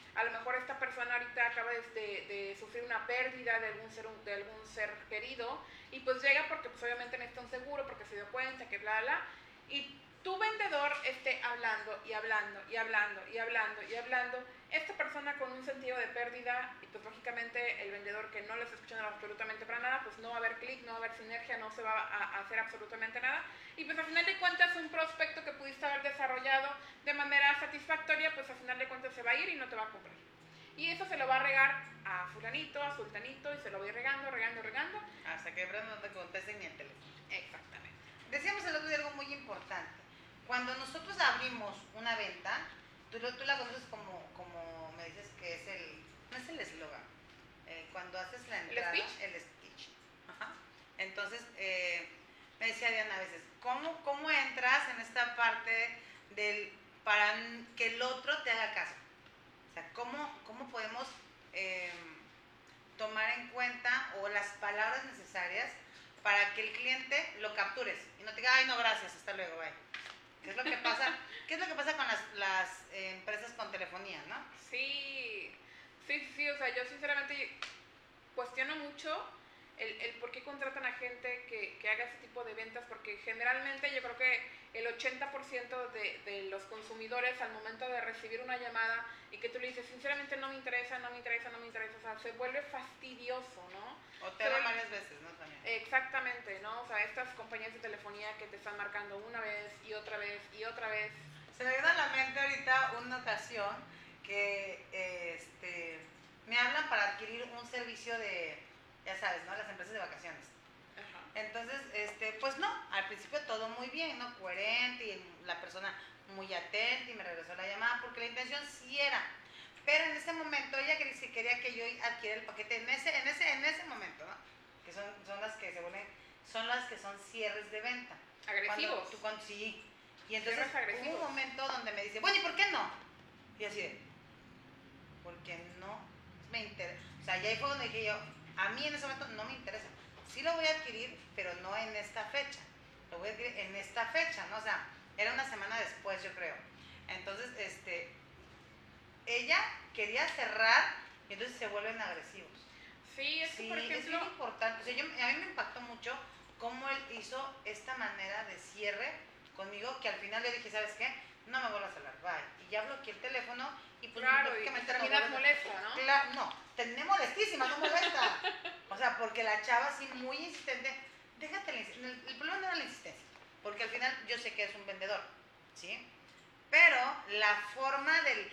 a lo mejor esta persona ahorita acaba de, de sufrir una pérdida de algún, ser, de algún ser querido y pues llega porque pues obviamente necesita un seguro, porque se dio cuenta que bla, bla, y tu vendedor esté hablando y hablando y hablando y hablando y hablando, esta persona con un sentido de pérdida y pues lógicamente el vendedor que no le está escuchando absolutamente para nada, pues no va a haber clic, no va a haber sinergia, no se va a, hacer absolutamente nada y pues al final de cuentas un prospecto que pudiste haber desarrollado de manera satisfactoria, pues al final de cuentas se va a ir y no te va a comprar. Y eso se lo va a regar a fulanito, a sultanito y se lo va a ir regando, regando, regando. Hasta que no te contesten ni el teléfono. Exactamente. Decíamos el otro día algo muy importante cuando nosotros abrimos una venta, tú, tú la conoces como, como me dices que es el, no es el eslogan, eh, cuando haces la entrada, el speech. Entonces, eh, me decía Diana a veces, ¿cómo, ¿cómo entras en esta parte del, para que el otro te haga caso? O sea, ¿cómo, cómo podemos em, tomar en cuenta o las palabras necesarias para que el cliente lo captures y no te diga, ay, no, gracias, hasta luego, bye. ¿Qué es lo que pasa, ¿qué es lo que pasa con las, las empresas con telefonía, no? Sí, sí, sí, o sea, yo sinceramente cuestiono mucho el, por qué contratan a gente que, que, haga ese tipo de ventas, porque generalmente yo creo que el 80% de, de, los consumidores al momento de recibir una llamada y que tú le dices, sinceramente no me interesa, no me interesa, no me interesa, o sea, se vuelve fastidioso, ¿no? O te da varias veces, ¿no? También. Exactamente, ¿no? O sea, estas compañías de telefonía que te están marcando una vez y otra vez y otra vez. Se me viene a la mente ahorita una ocasión que este, me hablan para adquirir un servicio de ya sabes, ¿no? Las empresas de vacaciones. Entonces, este, pues no, al principio todo muy bien, ¿no? Coherente y la persona muy atenta y me regresó la llamada porque la intención sí era. Pero en ese momento ella quería que yo adquiera el paquete en ese, en ese, en ese momento, ¿no? Que son, son las que se vuelven, son las que son cierres de venta. Agresivos. Cuando, sí. Y entonces hubo un momento donde me dice, bueno, ¿y por qué no? Y así de, porque no me interesa. O sea, ya ahí fue donde dije yo, a mí en ese momento no me interesa. Sí lo voy a adquirir, pero no en esta fecha. Lo voy a adquirir en esta fecha, ¿no? O sea, era una semana después, yo creo. Entonces, este, ella quería cerrar y entonces se vuelven agresivos. Sí, es, sí, por ejemplo, es muy importante. O sea, yo, a mí me impactó mucho cómo él hizo esta manera de cierre conmigo, que al final le dije, ¿sabes qué? No me vuelvas a hablar, bye. Y ya bloqueé el teléfono y pues claro, y terminas molesta, ¿no? Claro, no, terminé molestísima, no molesta. o sea, porque la chava así muy insistente, déjate la insistencia. El, problema no era la insistencia, porque al final yo sé que es un vendedor, ¿sí? Pero la forma del,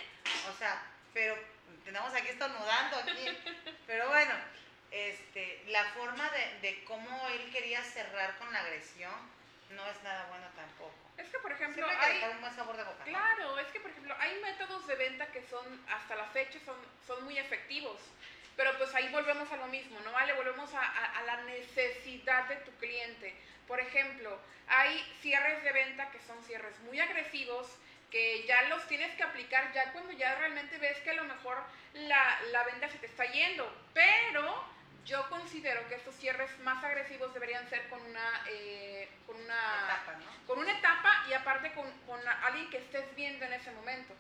o sea, pero tenemos aquí estornudando aquí, pero bueno, este, la forma de, de cómo él quería cerrar con la agresión no es nada bueno tampoco. Es que, por ejemplo, hay, un buen sabor de boca. Claro, es que, por ejemplo, hay métodos de venta que son, hasta la fecha, son, son muy efectivos. Pero pues ahí volvemos a lo mismo, ¿no vale? Volvemos a, a, la necesidad de tu cliente. Por ejemplo, hay cierres de venta que son cierres muy agresivos, que ya los tienes que aplicar ya cuando ya realmente ves que a lo mejor la, la venta se te está yendo. Pero yo considero que estos cierres más agresivos deberían ser con una, eh, con una etapa, con una etapa y aparte con, con, alguien que estés viendo en ese momento.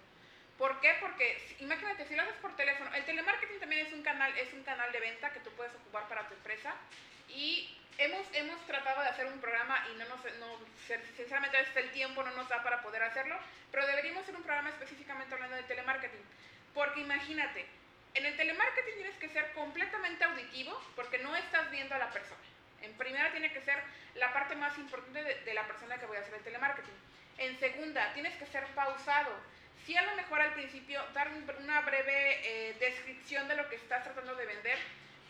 ¿Por qué? Porque imagínate, si lo haces por teléfono, el telemarketing también es un canal, es un canal de venta que tú puedes ocupar para tu empresa y hemos, hemos tratado de hacer un programa y no nos, no, sinceramente el tiempo no nos da para poder hacerlo, pero deberíamos hacer un programa específicamente hablando de telemarketing. Porque imagínate, en el telemarketing tienes que ser completamente auditivo porque no estás viendo a la persona. En primera tiene que ser la parte más importante de, la persona que voy a hacer el telemarketing. En segunda, tienes que ser pausado. Sí, a lo mejor al principio dar una breve eh, descripción de lo que estás tratando de vender,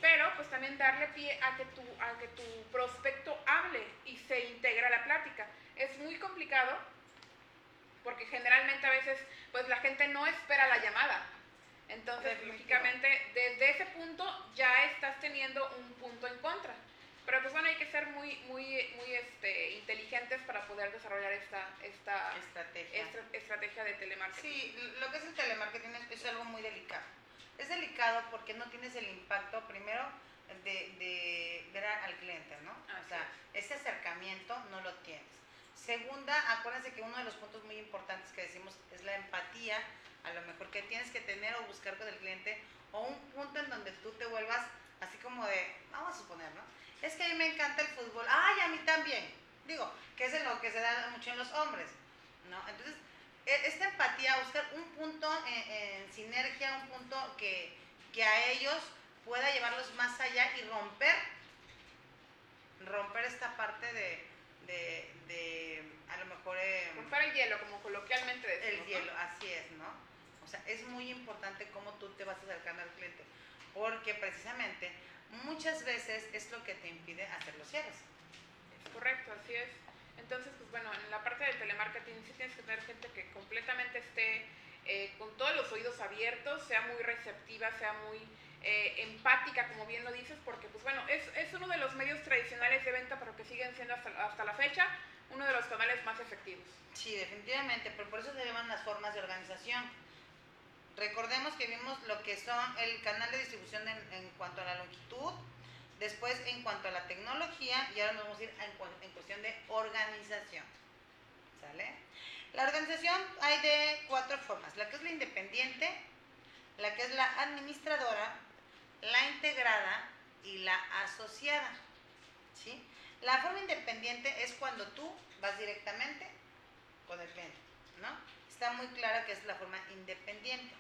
pero pues también darle pie a que, tu, a que tu prospecto hable y se integre a la plática. Es muy complicado porque generalmente a veces pues la gente no espera la llamada entonces, lógicamente, desde ese punto ya estás teniendo un punto en contra. Pero pues bueno, hay que ser muy, muy, muy este, inteligentes para poder desarrollar esta, esta estrategia. estrategia de telemarketing. Sí, lo que es el telemarketing es, algo muy delicado. Es delicado porque no tienes el impacto, primero, de, de ver al cliente, ¿no? o sea, ese acercamiento no lo tienes. Segunda, acuérdense que uno de los puntos muy importantes que decimos es la empatía a lo mejor que tienes que tener o buscar con el cliente, o un punto en donde tú te vuelvas así como de, vamos a suponer, ¿no? Es que a mí me encanta el fútbol, ay, a mí también. Digo, que es lo que se da mucho en los hombres, ¿no? Entonces, esta empatía, buscar un punto en, sinergia, un punto que, que a ellos pueda llevarlos más allá y romper, romper esta parte de, de, a lo mejor... Eh, romper el hielo, como coloquialmente decimos. El hielo, así es, ¿no? O sea, es muy importante cómo tú te vas acercando al cliente, porque precisamente muchas veces es lo que te impide hacer los cierres. Es correcto, así es. Entonces, pues bueno, en la parte del telemarketing sí tienes que tener gente que completamente esté eh, con todos los oídos abiertos, sea muy receptiva, sea muy eh, empática, como bien lo dices, porque pues bueno, es, es, uno de los medios tradicionales de venta, pero que siguen siendo hasta, hasta, la fecha uno de los canales más efectivos. Sí, definitivamente, pero por eso se llaman las formas de organización. Recordemos que vimos lo que son el canal de distribución en, en cuanto a la longitud, después en cuanto a la tecnología y ahora nos vamos a ir en, cuestión de organización. ¿Sale? La organización hay de cuatro formas, la que es la independiente, la que es la administradora, la integrada y la asociada. ¿sí? La forma independiente es cuando tú vas directamente con el cliente, ¿no? Está muy clara que es la forma independiente.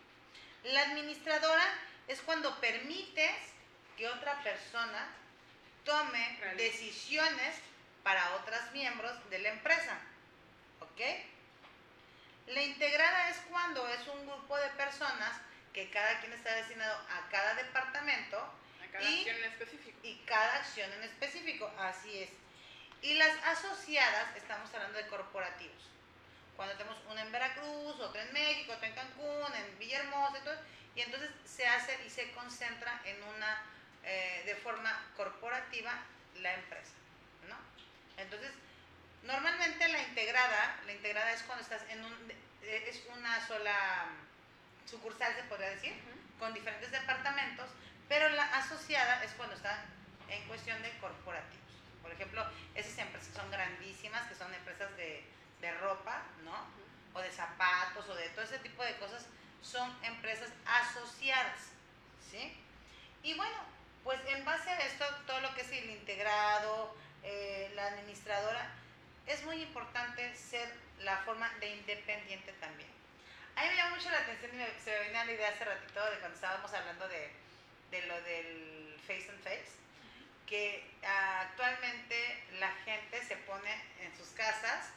La administradora es cuando permites que otra persona tome decisiones para otros miembros de la empresa. ¿Ok? La integrada es cuando es un grupo de personas que cada quien está destinado a cada departamento. A cada acción en específico. Y cada acción en específico, así es. Y las asociadas, estamos hablando de corporativos. Cuando tenemos una en Veracruz, otra en México, otra en Cancún, en Villahermosa, y, todo, y entonces se hace y se concentra en una, eh, de forma corporativa, la empresa, ¿no? Entonces, normalmente la integrada, la integrada es cuando estás en un, es una sola sucursal, se podría decir, con diferentes departamentos, pero la asociada es cuando está en cuestión de corporativos. Por ejemplo, esas empresas son grandísimas, que son empresas de, de ropa, ¿no? O de zapatos, o de todo ese tipo de cosas, son empresas asociadas, ¿sí? Y bueno, pues en base a esto, todo lo que es el integrado, eh, la administradora, es muy importante ser la forma de independiente también. A mí me llama mucho la atención y se me venía la idea hace ratito de cuando estábamos hablando de, de lo del face and face, que actualmente la gente se pone en sus casas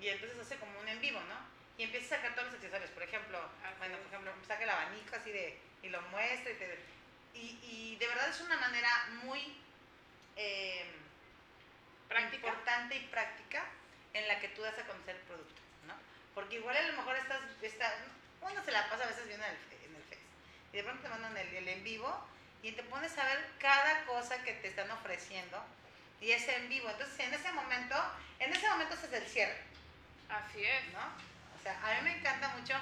y entonces hace como un en vivo, ¿no? Y empieza a sacar todos los accesorios. Por ejemplo, bueno, por ejemplo, saca el abanico así de, y lo muestra y, y, de verdad es una manera muy eh, importante y práctica en la que tú das a conocer el producto. Porque igual a lo mejor estás, está, uno se la pasa a veces viendo en el, en el Face. Y de pronto te mandan el, el en vivo y te pones a ver cada cosa que te están ofreciendo y es en vivo. Entonces, en ese momento, en ese momento es el cierre. Así es. ¿No? O sea, a mí me encanta mucho.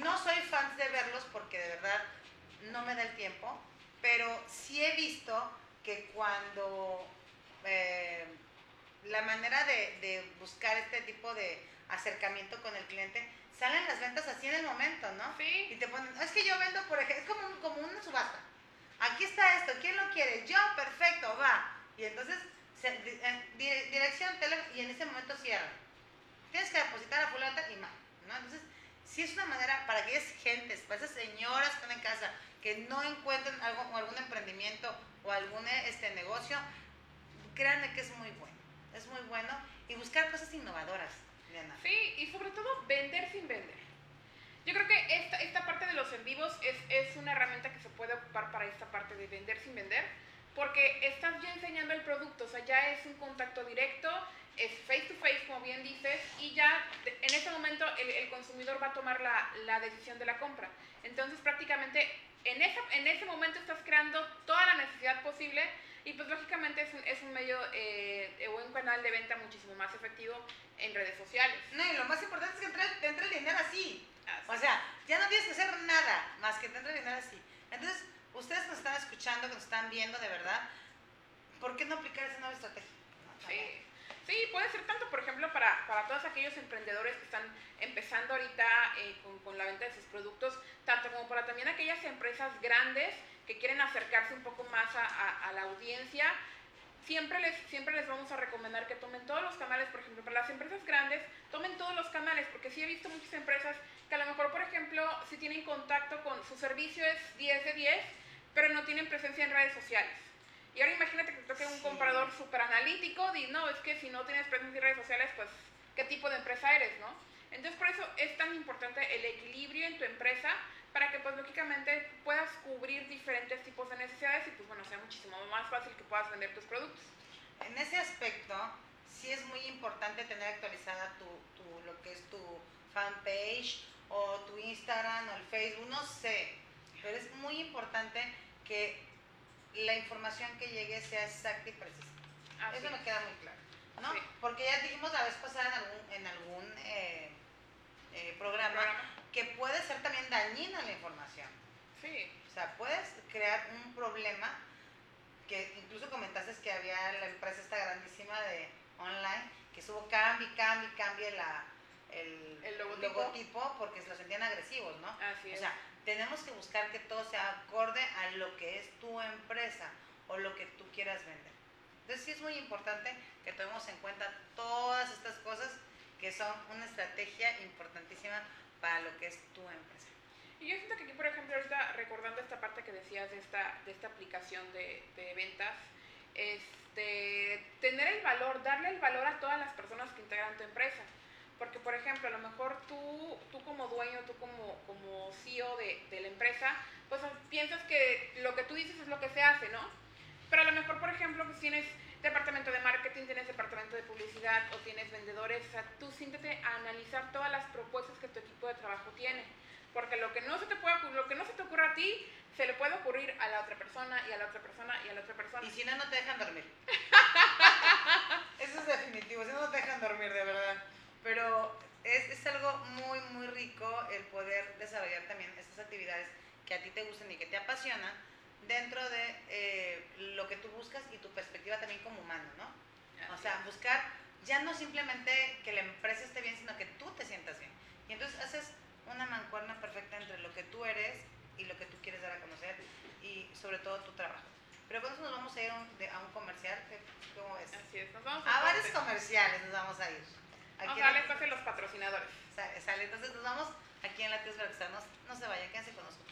No soy fan de verlos porque de verdad no me da el tiempo, pero sí he visto que cuando eh, la manera de, de buscar este tipo de acercamiento con el cliente, salen las ventas así en el momento, ¿no? Sí. Y te ponen, es que yo vendo, por ejemplo, es como, como una subasta. Aquí está esto, ¿quién lo quiere? Yo, perfecto, va. Y entonces, dirección, teléfono, y en ese momento cierra. Tienes que depositar a fulata y más, ¿no? Entonces, si es una manera para aquellas gentes, para esas señoras que no encuentren algo, o algún emprendimiento o algún este, negocio, créanme que es muy bueno. Es muy bueno. Y buscar cosas innovadoras. Sí, y sobre todo vender sin vender. Yo creo que esta, esta parte de los en vivos es, es una herramienta que se puede ocupar para esta parte de vender sin vender, porque estás ya enseñando el producto, o sea, ya es un contacto directo, es face to face, como bien dices, y ya en ese momento el, el consumidor va a tomar la, la, decisión de la compra. Entonces, prácticamente en, esa, en ese momento estás creando toda la necesidad posible y pues lógicamente es un, es un medio eh, o un canal de venta muchísimo más efectivo en redes sociales. No, y lo más importante es que entre, te entre el dinero así. O sea, ya no tienes que hacer nada más que te entre el dinero así. Entonces, ustedes que nos están escuchando, que nos están viendo de verdad, ¿por qué no aplicar esa nueva estrategia? Sí. Sí, puede ser tanto, por ejemplo, para, para todos aquellos emprendedores que están empezando ahorita eh, con, con, la venta de sus productos, tanto como para también aquellas empresas grandes que quieren acercarse un poco más a, a, la audiencia. Siempre les, siempre les vamos a recomendar que tomen todos los canales, por ejemplo, para las empresas grandes, tomen todos los canales, porque sí he visto muchas empresas que a lo mejor, por ejemplo, si tienen contacto con su servicio es 10 de 10, pero no tienen presencia en redes sociales. Y ahora imagínate que te toque un comprador súper analítico, y no, es que si no tienes presencia en redes sociales, pues, ¿qué tipo de empresa eres, no? Entonces, por eso es tan importante el equilibrio en tu empresa para que, pues, lógicamente puedas cubrir diferentes tipos de necesidades y, pues, bueno, sea muchísimo más fácil que puedas vender tus productos. En ese aspecto, sí es muy importante tener actualizada tu, tu, lo que es tu fanpage o tu Instagram o el Facebook, no sé, pero es muy importante que la información que llegue sea exacta y precisa. Así Eso me queda muy claro. ¿no? Sí. Porque ya dijimos la vez pasada en algún, en algún eh, eh, programa, programa, que puede ser también dañina la información. Sí. O sea, puedes crear un problema que incluso comentaste que había la empresa esta grandísima de online que estuvo cambie, cambie, cambie la, el, el logotipo. logotipo. porque se lo sentían agresivos, ¿no? Así es. O sea, tenemos que buscar que todo sea acorde a lo que es tu empresa o lo que tú quieras vender. Entonces sí es muy importante que tomemos en cuenta todas estas cosas que son una estrategia importantísima para lo que es tu empresa. Y yo siento que aquí, por ejemplo, ahorita recordando esta parte que decías de esta, de esta aplicación de, de ventas, este, tener el valor, darle el valor a todas las personas que integran tu empresa. Porque, por ejemplo, a lo mejor tú, tú como dueño, tú como, como CEO de, de, la empresa, pues piensas que lo que tú dices es lo que se hace, ¿no? Pero a lo mejor, por ejemplo, pues tienes departamento de marketing, tienes departamento de publicidad o tienes vendedores, o sea, tú siéntete a analizar todas las propuestas que tu equipo de trabajo tiene. Porque lo que no se te puede lo que no se te ocurra a ti, se le puede ocurrir a la otra persona y a la otra persona y a la otra persona. Y si no, no te dejan dormir. Eso es definitivo, si no, no te dejan dormir, de verdad. Pero es, es, algo muy, muy rico el poder desarrollar también estas actividades que a ti te gustan y que te apasionan dentro de eh, lo que tú buscas y tu perspectiva también como humano, ¿no? O sea, buscar ya no simplemente que la empresa esté bien, sino que tú te sientas bien. Y entonces haces una mancuerna perfecta entre lo que tú eres y lo que tú quieres dar a conocer y sobre todo tu trabajo. Pero con eso nos vamos a ir a un, a un comercial, ¿cómo es? Así es, nos vamos a, a varios comerciales nos vamos a ir. Aquí darle paso a los patrocinadores. Sale, sale, entonces nos vamos aquí en la Tíos Veracruzanos. No se vayan, quédense con nosotros.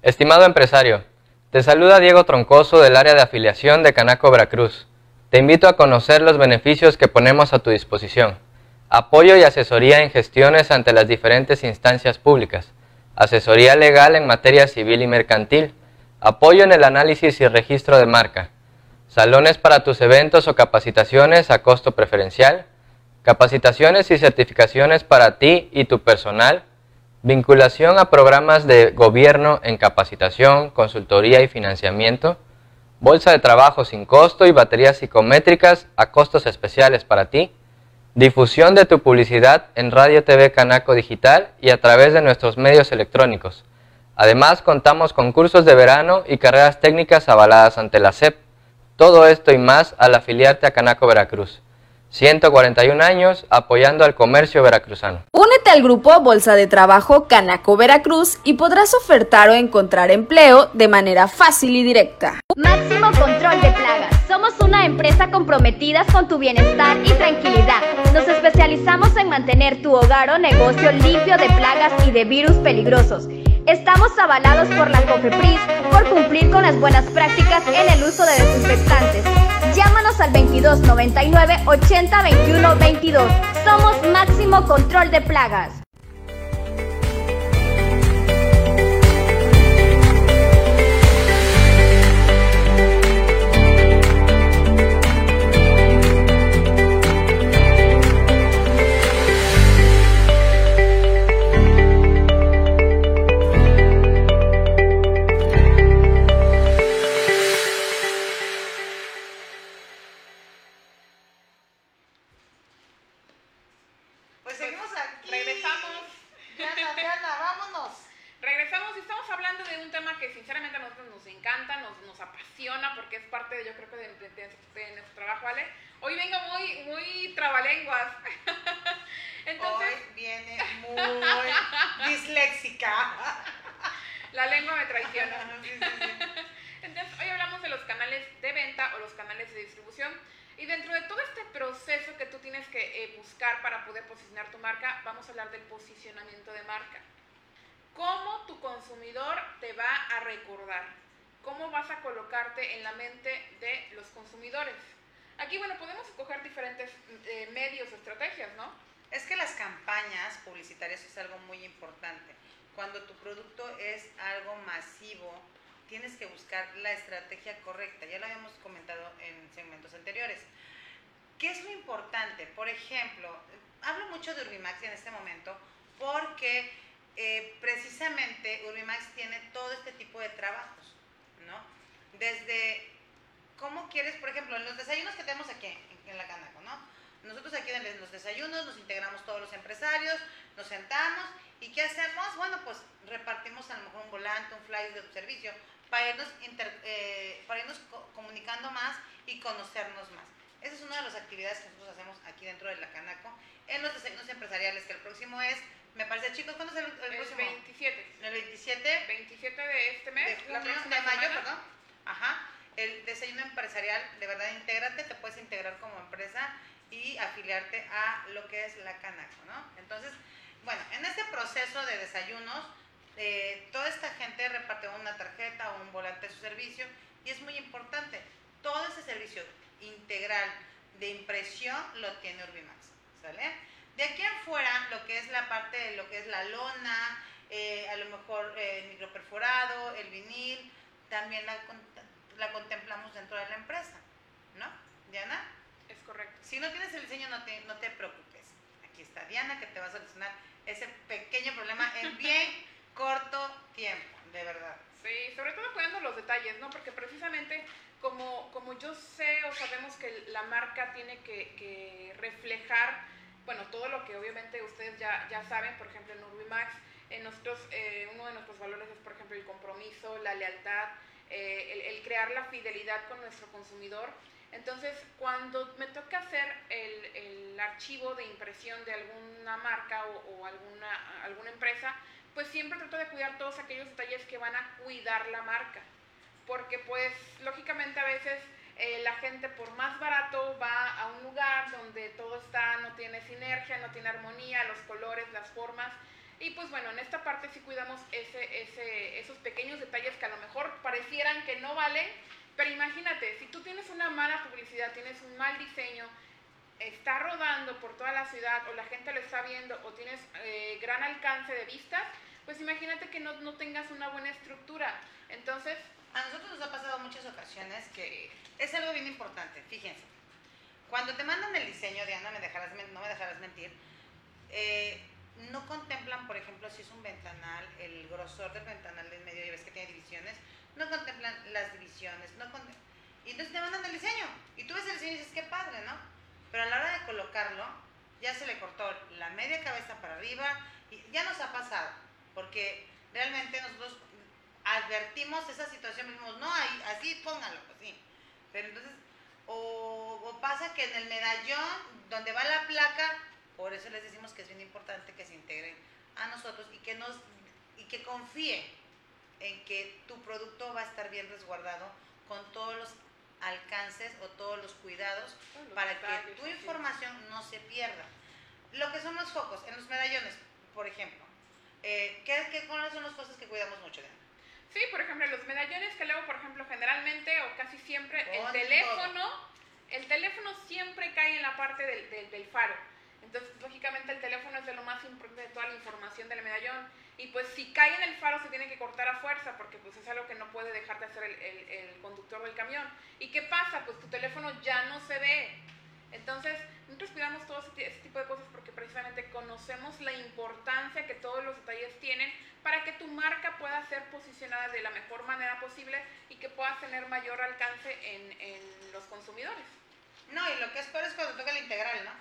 Estimado empresario, te saluda Diego Troncoso del área de afiliación de Canaco Veracruz. Te invito a conocer los beneficios que ponemos a tu disposición. Apoyo y asesoría en gestiones ante las diferentes instancias públicas. Asesoría legal en materia civil y mercantil. Apoyo en el análisis y registro de marca. Salones para tus eventos o capacitaciones a costo preferencial. Capacitaciones y certificaciones para ti y tu personal Vinculación a programas de gobierno en capacitación, consultoría y financiamiento. Bolsa de trabajo sin costo y baterías psicométricas a costos especiales para ti. Difusión de tu publicidad en Radio TV Canaco Digital y a través de nuestros medios electrónicos. Además, contamos con cursos de verano y carreras técnicas avaladas ante la SEP. Todo esto y más al afiliarte a Canaco Veracruz. 141 años apoyando al comercio veracruzano. Únete al grupo Bolsa de Trabajo Canaco Veracruz y podrás ofertar o encontrar empleo de manera fácil y directa. Máximo control de plagas. Somos una empresa comprometida con tu bienestar y tranquilidad. Nos especializamos en mantener tu hogar o negocio limpio de plagas y de virus peligrosos. Estamos avalados por la COFEPRIS por cumplir con las buenas prácticas en el uso de desinfectantes. Llámanos al 22 99 80 21 22. Somos Máximo Control de Plagas. Hoy vengo muy, muy trabalenguas. Entonces, Hoy viene muy disléxica. la lengua me traiciona. Entonces, hoy hablamos de los canales de venta o los canales de distribución. Y dentro de todo este proceso que tú tienes que eh, buscar para poder posicionar tu marca, vamos a hablar del posicionamiento de marca. ¿Cómo tu consumidor te va a recordar? ¿Cómo vas a colocarte en la mente de los consumidores? Aquí, bueno, podemos escoger diferentes eh, medios o estrategias, ¿no? Es que las campañas publicitarias es algo muy importante. Cuando tu producto es algo masivo, tienes que buscar la estrategia correcta. Ya lo habíamos comentado en segmentos anteriores. ¿Qué es lo importante? Por ejemplo, hablo mucho de Urbimax en este momento porque eh, precisamente Urbimax tiene todo este tipo de trabajos, ¿no? Desde cómo quieres, por ejemplo, en los desayunos que tenemos aquí en, en la Canaco, ¿no? Nosotros aquí en los desayunos nos integramos todos los empresarios, nos sentamos y ¿qué hacemos? Bueno, pues repartimos a lo mejor un volante, un flyer de tu servicio para irnos, inter- eh, para irnos co- comunicando más y conocernos más. Esa es una de las actividades que nosotros hacemos aquí dentro de la Canaco en los desayunos empresariales, que el próximo es, me parece chicos, ¿cuándo es el, el El próximo? 27. El 27 27 de este mes, de la junio, próxima de mayo, semana. perdón. Ajá. El desayuno empresarial, de verdad, intégrate, te puedes integrar como empresa y afiliarte a lo que es la Canaco, ¿no? Entonces, bueno, en este proceso de desayunos, eh, toda esta gente reparte una tarjeta o un volante de su servicio y es muy importante, todo ese servicio integral de impresión lo tiene Urbimax, ¿sale? De aquí en fuera, lo que es la parte de lo que es la lona, eh, a lo mejor eh, el microperforado, el vinil, también la, la contemplamos dentro de la empresa, ¿no? Diana. Es correcto. Si no tienes el diseño, no te, no te preocupes. Aquí está Diana que te va a solucionar ese pequeño problema en bien corto tiempo, de verdad. Sí, sobre todo cuidando los detalles, ¿no? Porque precisamente como, como yo sé o sabemos que la marca tiene que, que reflejar, bueno, todo lo que obviamente ustedes ya, ya saben, por ejemplo en Urbimax, en nosotros, eh, uno de nuestros valores es, por ejemplo, el compromiso, la lealtad, eh, el, crear la fidelidad con nuestro consumidor. Entonces, cuando me toca hacer el, el archivo de impresión de alguna marca o, o alguna, alguna empresa, pues siempre trato de cuidar todos aquellos detalles que van a cuidar la marca. Porque pues lógicamente a veces eh, la gente por más barato va a un lugar donde todo está, no tiene sinergia, no tiene armonía, los colores, las formas. Y pues bueno, en esta parte sí cuidamos ese, ese, esos pequeños detalles que a lo mejor parecieran que no valen, pero imagínate, si tú tienes una mala publicidad, tienes un mal diseño, está rodando por toda la ciudad o la gente lo está viendo o tienes eh, gran alcance de vistas, pues imagínate que no, no tengas una buena estructura. Entonces, A nosotros nos ha pasado muchas ocasiones que es algo bien importante, fíjense. Cuando te mandan el diseño, Diana, me dejarás, no me dejarás mentir, eh, no contemplan, por ejemplo, si es un ventanal, el grosor del ventanal del medio, y ves que tiene divisiones, no contemplan las divisiones, no contem- y entonces te mandan el diseño, y tú ves el diseño y dices, qué padre, ¿no? Pero a la hora de colocarlo, ya se le cortó la media cabeza para arriba, y ya nos ha pasado, porque realmente nosotros advertimos esa situación, y dijimos, no, ahí, así póngalo, pues sí. Pero entonces, o pasa que en el medallón, donde va la placa, por eso les decimos que es bien importante que se integren a nosotros y que nos y que confíen en que tu producto va a estar bien resguardado con todos los alcances o todos los cuidados los para que tu sí. información no se pierda. Lo que son los focos, en los medallones, por ejemplo, eh, ¿qué, qué, ¿cuáles son las cosas que cuidamos mucho? Diana? Sí, por ejemplo, los medallones que luego, por ejemplo, generalmente o casi siempre, el teléfono, el teléfono siempre cae en la parte del, del- del faro. Entonces, lógicamente, el teléfono es de lo más importante de toda la información del medallón. Y pues si cae en el faro se tiene que cortar a fuerza porque pues es algo que no puede dejar de hacer el, el- conductor del camión. ¿Y qué pasa? Pues tu teléfono ya no se ve. Entonces, nosotros cuidamos todo ese tipo de cosas porque precisamente conocemos la importancia que todos los detalles tienen para que tu marca pueda ser posicionada de la mejor manera posible y que puedas tener mayor alcance en, en los consumidores. No, y lo que es peor es cuando toca el integral, ¿no?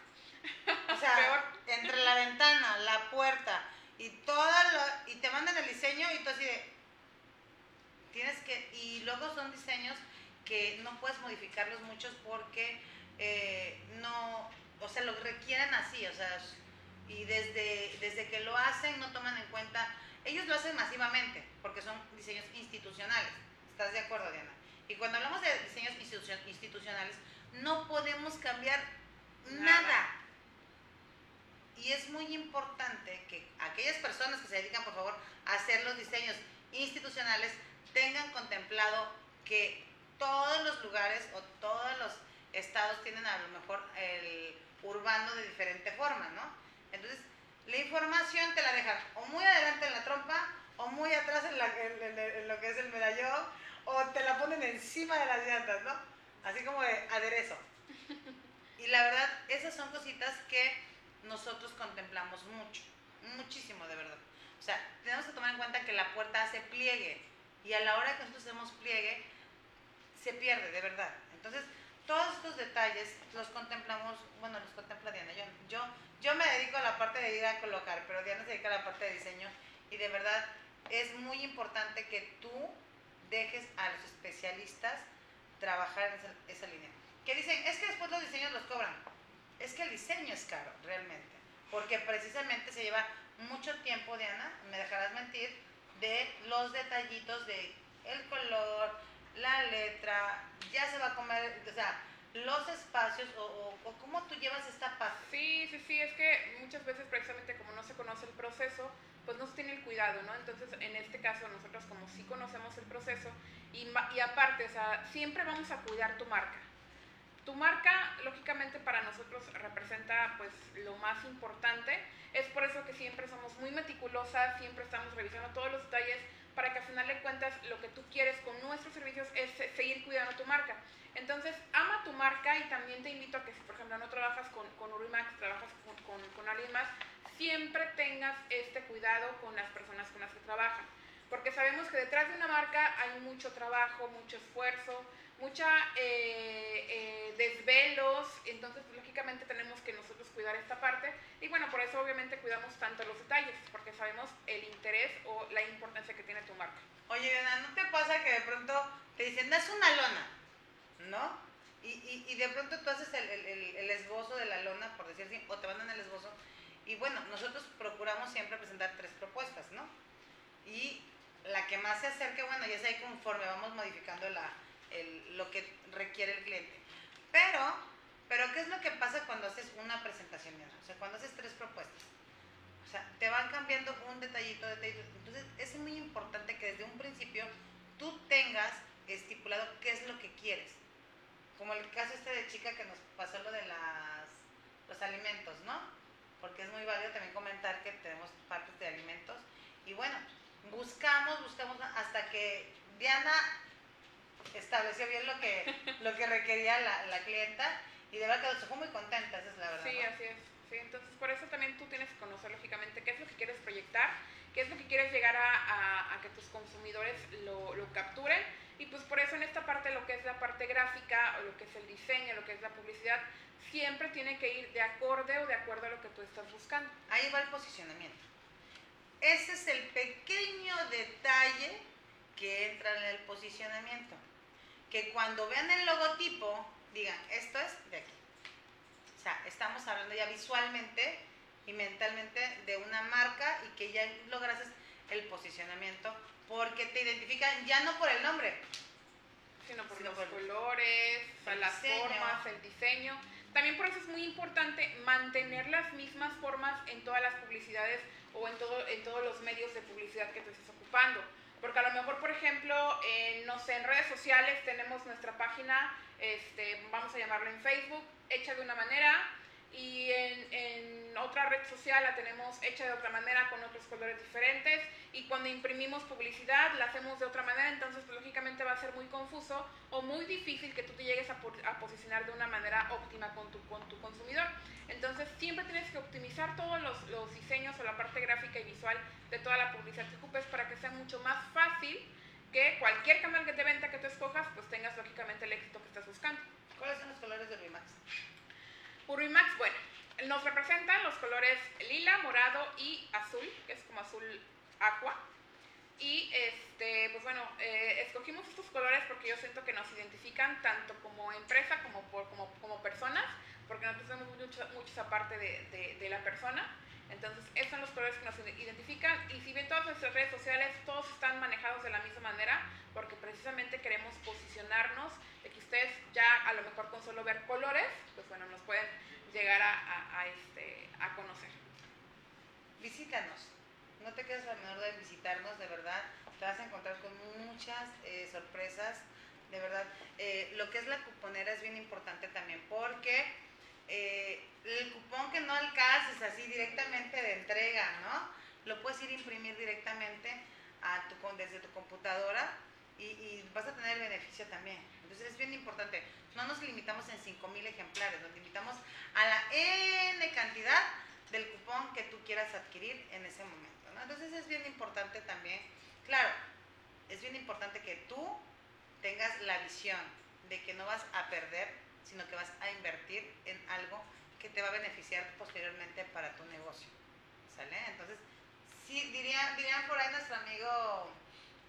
O sea, entre la ventana, la puerta y todo lo, y te mandan el diseño y tú así de tienes que y luego son diseños que no puedes modificarlos muchos porque eh, no, o sea, lo requieren así, o sea, y desde, desde que lo hacen no toman en cuenta, ellos lo hacen masivamente porque son diseños institucionales, ¿estás de acuerdo, Diana? Y cuando hablamos de diseños institucio- institucionales, no podemos cambiar nada. Nada. Y es muy importante que aquellas personas que se dedican, por favor, a hacer los diseños institucionales tengan contemplado que todos los lugares o todos los estados tienen a lo mejor el urbano de diferente forma, ¿no? Entonces, la información te la dejan o muy adelante en la trompa o muy atrás en, la- en- en- en lo que es el medallón o te la ponen encima de las llantas, ¿no? Así como de aderezo. Y la verdad, esas son cositas que nosotros contemplamos mucho, muchísimo de verdad. O sea, tenemos que tomar en cuenta que la puerta hace pliegue y a la hora que nosotros hacemos pliegue, se pierde, de verdad. Entonces, todos estos detalles los contemplamos, bueno, los contempla Diana. Yo, yo, yo me dedico a la parte de ir a colocar, pero Diana se dedica a la parte de diseño y de verdad es muy importante que tú dejes a los especialistas trabajar en esa, esa línea. Que dicen, es que después los diseños los cobran. Es que el diseño es caro, realmente. Porque precisamente se lleva mucho tiempo, Diana, me dejarás mentir, de los detallitos de el color, la letra, ya se va a comer, o sea, los espacios o, o- cómo tú llevas esta parte. Sí, sí, sí, es que muchas veces precisamente como no se conoce el proceso, pues no se tiene el cuidado, ¿no? Entonces, en este caso, nosotros como sí conocemos el proceso y, y aparte, o sea, siempre vamos a cuidar tu marca. Tu marca, lógicamente, para nosotros representa pues lo más importante. Es por eso que siempre somos muy meticulosas, siempre estamos revisando todos los detalles para que al final de cuentas lo que tú quieres con nuestros servicios es se- seguir cuidando tu marca. Entonces, ama tu marca y también te invito a que si, por ejemplo, no trabajas con, con Urimax, trabajas con, con- con alguien más, siempre tengas este cuidado con las personas con las que trabajan. Porque sabemos que detrás de una marca hay mucho trabajo, mucho esfuerzo, mucha eh, eh, desvelos, entonces pues, lógicamente tenemos que nosotros cuidar esta parte y bueno, por eso obviamente cuidamos tanto los detalles, porque sabemos el interés o la importancia que tiene tu marca. Oye, Diana, ¿no te pasa que de pronto te dicen, das una lona, ¿no? Y, y, y de pronto tú haces el, el- el- esbozo de la lona, por decir así, o te mandan el esbozo. Y bueno, nosotros procuramos siempre presentar tres propuestas, ¿no? Y la que más se acerque, bueno, ya es ahí conforme vamos modificando la, el- lo que requiere el cliente. Pero, pero ¿qué es lo que pasa cuando haces una presentación? O sea, cuando haces tres propuestas. O sea, te van cambiando un detallito, detallito. Entonces, es muy importante que desde un principio tú tengas estipulado qué es lo que quieres. Como el caso este de chica que nos pasó lo de las, los alimentos, ¿no? Porque es muy válido también comentar que tenemos partes de alimentos. Y bueno, buscamos, buscamos hasta que Diana estableció bien lo que, lo que requería la, la clienta y de verdad que se fue muy contenta, esa es la verdad. Sí, ¿no? así es. Sí, entonces por eso también tú tienes que conocer lógicamente qué es lo que quieres proyectar, qué es lo que quieres llegar a, a- a que tus consumidores lo, lo capturen. Y pues por eso en esta parte, lo que es la parte gráfica, o lo que es el diseño, lo que es la publicidad, siempre tiene que ir de acorde o de acuerdo a lo que tú estás buscando. Ahí va el posicionamiento. Ese es el pequeño detalle que entra en el posicionamiento. Que cuando vean el logotipo, digan, esto es de aquí. O sea, estamos hablando ya visualmente y mentalmente de una marca y que ya lograses el posicionamiento porque te identifican ya no por el nombre, sino por Sino los por colores, el las diseño. formas, el diseño. También por eso es muy importante mantener las mismas formas en todas las publicidades o en, todo, en todos los medios de publicidad que tú estés ocupando. Porque a lo mejor, por ejemplo, en, no sé, en redes sociales tenemos nuestra página, este, vamos a llamarlo en Facebook, hecha de una manera, y en, en otra red social la tenemos hecha de otra manera, con otros colores diferentes, y cuando imprimimos publicidad la hacemos de otra manera, entonces pues, lógicamente va a ser muy confuso o muy difícil que tú te llegues a, a posicionar de una manera óptima con tu, con tu consumidor. Entonces siempre tienes que optimizar todos los, los diseños o la parte gráfica y visual de toda la publicidad que ocupes para que sea mucho más fácil que cualquier canal de venta que tú escojas, pues tengas lógicamente el éxito que estás buscando. ¿Cuáles son los colores de Ruimax? Urbimax, bueno, nos representan los colores lila, morado y azul, que es como azul aqua. Y este, pues bueno, eh, escogimos estos colores porque yo siento que nos identifican tanto como empresa como, por, como, como personas, porque nosotros vemos mucho, mucho esa parte de, de la persona. Entonces, esos son los colores que nos identifican. Y si ven todas nuestras redes sociales, todos están manejados de la misma manera, porque precisamente queremos posicionarnos de que ustedes ya a lo mejor con solo ver colores, pues bueno, nos pueden llegar a, a- a, este, a conocer. Visítanos. No te quedes la menor de visitarnos, de verdad. Te vas a encontrar con muchas eh, sorpresas. De verdad, Eh, lo que es la cuponera es bien importante también porque eh, el cupón que no alcances así directamente de entrega, ¿no? Lo puedes ir a imprimir directamente desde tu computadora y, vas a tener beneficio también. Entonces es bien importante. No nos limitamos en 5.000 ejemplares, nos limitamos a la N cantidad del cupón que tú quieras adquirir en ese momento. Entonces es bien importante también, claro, es bien importante que tú tengas la visión de que no vas a perder, sino que vas a invertir en algo que te va a beneficiar posteriormente para tu negocio. ¿Sale? Entonces, sí, dirían, dirían por ahí nuestro amigo,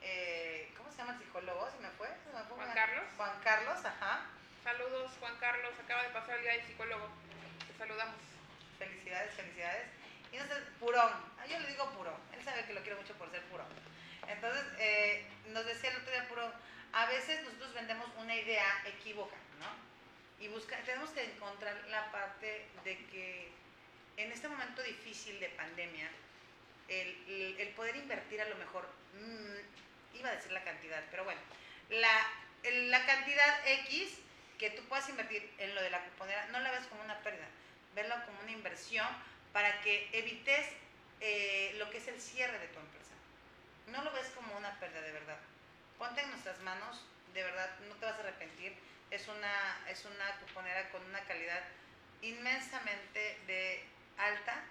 eh, ¿cómo se llama el psicólogo? ¿Se me fue? ¿Se me fue? Juan Carlos. Juan Carlos, ajá. Saludos, Juan Carlos, acaba de pasar el día del psicólogo. Te saludamos. Felicidades, felicidades. Y no sé, Purón. Ah, yo le digo Purón. Él sabe que lo quiero mucho por ser Purón. Entonces, eh, nos decía el otro día Purón, a veces nosotros vendemos una idea equívoca, ¿no? Y tenemos que encontrar la parte de que en este momento difícil de pandemia, el, poder invertir a lo mejor, mm, iba a decir la cantidad, pero bueno, la, la cantidad X que tú puedas invertir en lo de la cuponera, no la ves como una pérdida, verlo como una inversión para que evites eh, lo que es el cierre de tu empresa. No lo ves como una pérdida de verdad. Ponte en nuestras manos, de verdad, no te vas a arrepentir. Es una, es una cuponera con una calidad inmensamente de alta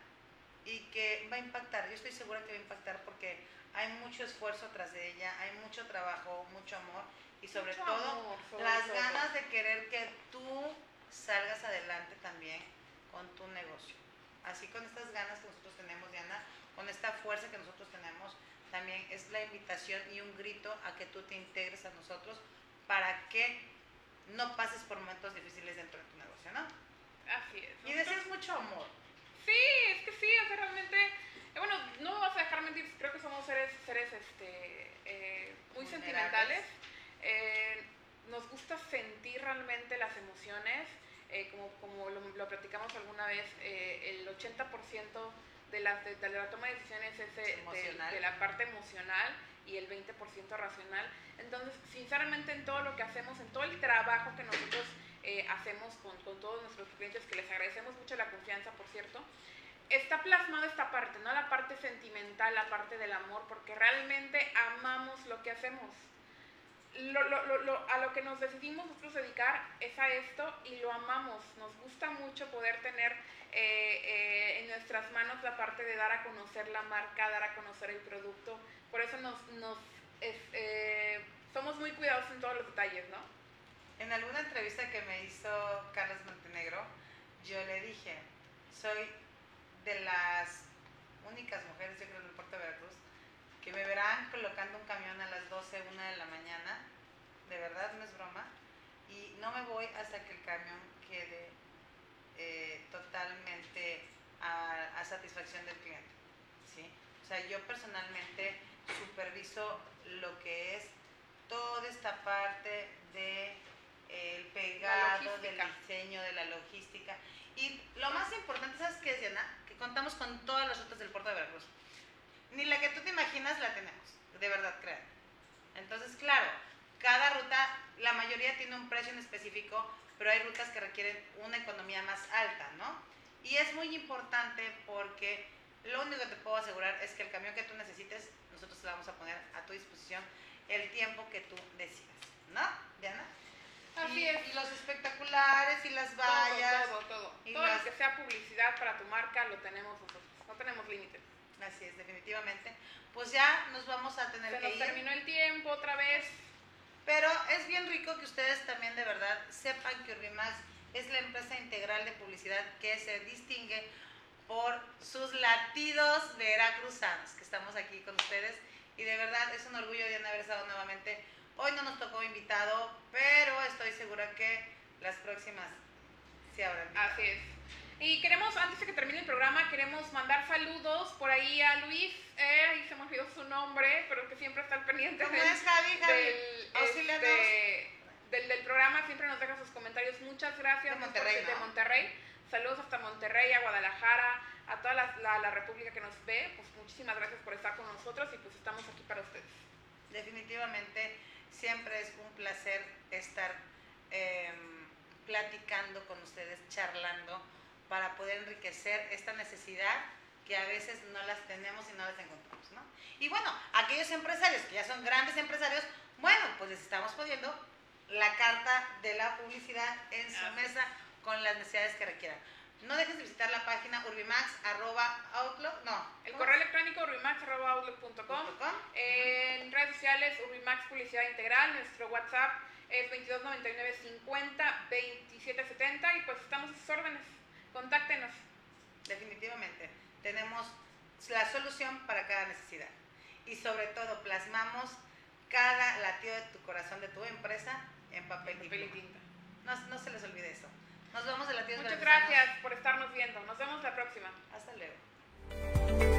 y que va a impactar. Yo estoy segura que va a impactar porque hay mucho esfuerzo tras de ella, hay mucho trabajo, mucho amor y sobre Mucho todo amor, sobre las ganas de querer que tú salgas adelante también con tu negocio. Así con estas ganas que nosotros tenemos, Diana, con esta fuerza que nosotros tenemos, también es la invitación y un grito a que tú te integres a nosotros para que no pases por momentos difíciles dentro de tu negocio, ¿no? Así es. Y deseas mucho amor. Sí, es que sí, o sea, realmente, eh, bueno, no me vas a dejar mentir, creo que somos seres, seres este, eh, muy sentimentales. Eh, nos gusta sentir realmente las emociones, como, como lo, lo platicamos alguna vez, el 80% de la, de, de la toma de decisiones es de, de- Emocional. de la parte emocional y el 20% racional. Entonces, sinceramente, en todo lo que hacemos, en todo el trabajo que nosotros eh, hacemos con, con todos nuestros clientes, que les agradecemos mucho la confianza, por cierto, está plasmada esta parte, ¿no? La parte sentimental, la parte del amor, porque realmente amamos lo que hacemos. Lo, lo- lo- a lo que nos decidimos nosotros dedicar es a esto y lo amamos. Nos gusta mucho poder tener eh, eh, en nuestras manos la parte de dar a conocer la marca, dar a conocer el producto. Por eso nos, nos es- eh, somos muy cuidadosos en todos los detalles, ¿no? En alguna entrevista que me hizo Carlos Montenegro, yo le dije, soy de las únicas mujeres, yo creo, en el puerto de Veracruz, que me verán colocando un camión a las 12, 1 de la mañana, de verdad, no es broma, y no me voy hasta que el camión quede eh, totalmente a, a satisfacción del cliente. ¿sí? O sea, yo personalmente superviso lo que es toda esta parte de el pegado, del diseño, de la logística. Y lo más importante, ¿sabes qué, Diana? Que contamos con todas las rutas del puerto de Veracruz. Ni la que tú te imaginas la tenemos, de verdad, crean. Entonces, claro, cada ruta, la mayoría tiene un precio en específico, pero hay rutas que requieren una economía más alta, ¿no? Y es muy importante porque lo único que te puedo asegurar es que el camión que tú necesites, nosotros te vamos a poner a tu disposición el tiempo que tú decidas, ¿no, Diana? Así y, es. y los espectaculares y las vallas. Todo, todo, todo. y Todo las- lo que sea publicidad para tu marca lo tenemos nosotros. No tenemos límites. Así es, definitivamente. Pues ya nos vamos a tener Se que nos ir. terminó el tiempo otra vez. Pero es bien rico que ustedes también de verdad sepan que Urbimax es la empresa integral de publicidad que se distingue por sus latidos veracruzanos, que estamos aquí con ustedes. Y de verdad es un orgullo de haber estado nuevamente. Hoy no nos tocó invitado, pero estoy segura que las próximas sí habrá invitado. Así es. Y queremos, antes de que termine el programa, queremos mandar saludos por ahí a Luis, eh, ahí se me olvidó su nombre, pero que siempre está al pendiente ¿Cómo del, es, Javi? Javi, del, este, del, del programa, siempre nos deja sus comentarios. Muchas gracias. De Monterrey, De ¿no? Monterrey. Saludos hasta Monterrey, a Guadalajara, a toda la, la, la República que nos ve. Pues muchísimas gracias por estar con nosotros y pues estamos aquí para ustedes. Definitivamente siempre es un placer estar eh, platicando con ustedes, charlando, para poder enriquecer esta necesidad que a veces no las tenemos y no las encontramos, ¿no? Y bueno, aquellos empresarios que ya son grandes empresarios, bueno, pues les estamos poniendo la carta de la publicidad en su mesa con las necesidades que requieran. No dejes de visitar la página urbimax.outlook, no. El correo electrónico urbimax.outlook.com. En redes sociales, Urbimax Publicidad Integral. Nuestro WhatsApp es 2299 50 2770 y pues estamos a sus órdenes. Contáctenos. Definitivamente. Tenemos la solución para cada necesidad. Y sobre todo, plasmamos cada latido de tu corazón, de tu empresa, en papel, y tinta. No, no se les olvide eso. Nos vemos de latidos Muchas veracruzanos. gracias por estarnos viendo. Nos vemos la próxima. Hasta luego.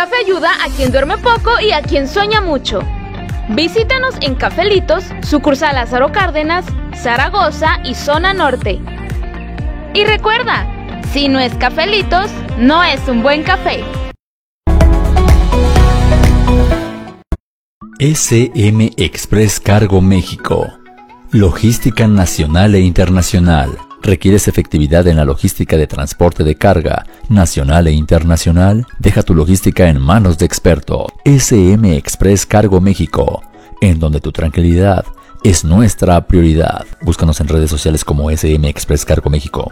Café ayuda a quien duerme poco y a quien sueña mucho. Visítanos en Cafelitos, sucursal Lázaro Cárdenas, Zaragoza y Zona Norte. Y recuerda, si no es Cafelitos, no es un buen café. SM Express Cargo México. Logística nacional e internacional. ¿Requieres efectividad en la logística de transporte de carga nacional e internacional? Deja tu logística en manos de expertos. SM Express Cargo México, en donde tu tranquilidad es nuestra prioridad. Búscanos en redes sociales como SM Express Cargo México.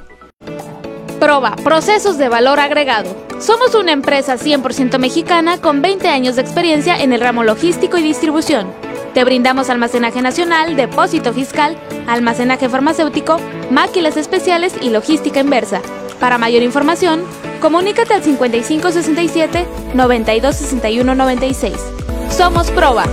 Proba procesos de valor agregado. Somos una empresa 100% mexicana con 20 años de experiencia en el ramo logístico y distribución. Te brindamos almacenaje nacional, depósito fiscal, almacenaje farmacéutico, máquinas especiales y logística inversa. Para mayor información, comunícate al 5567 926196. Somos Proba.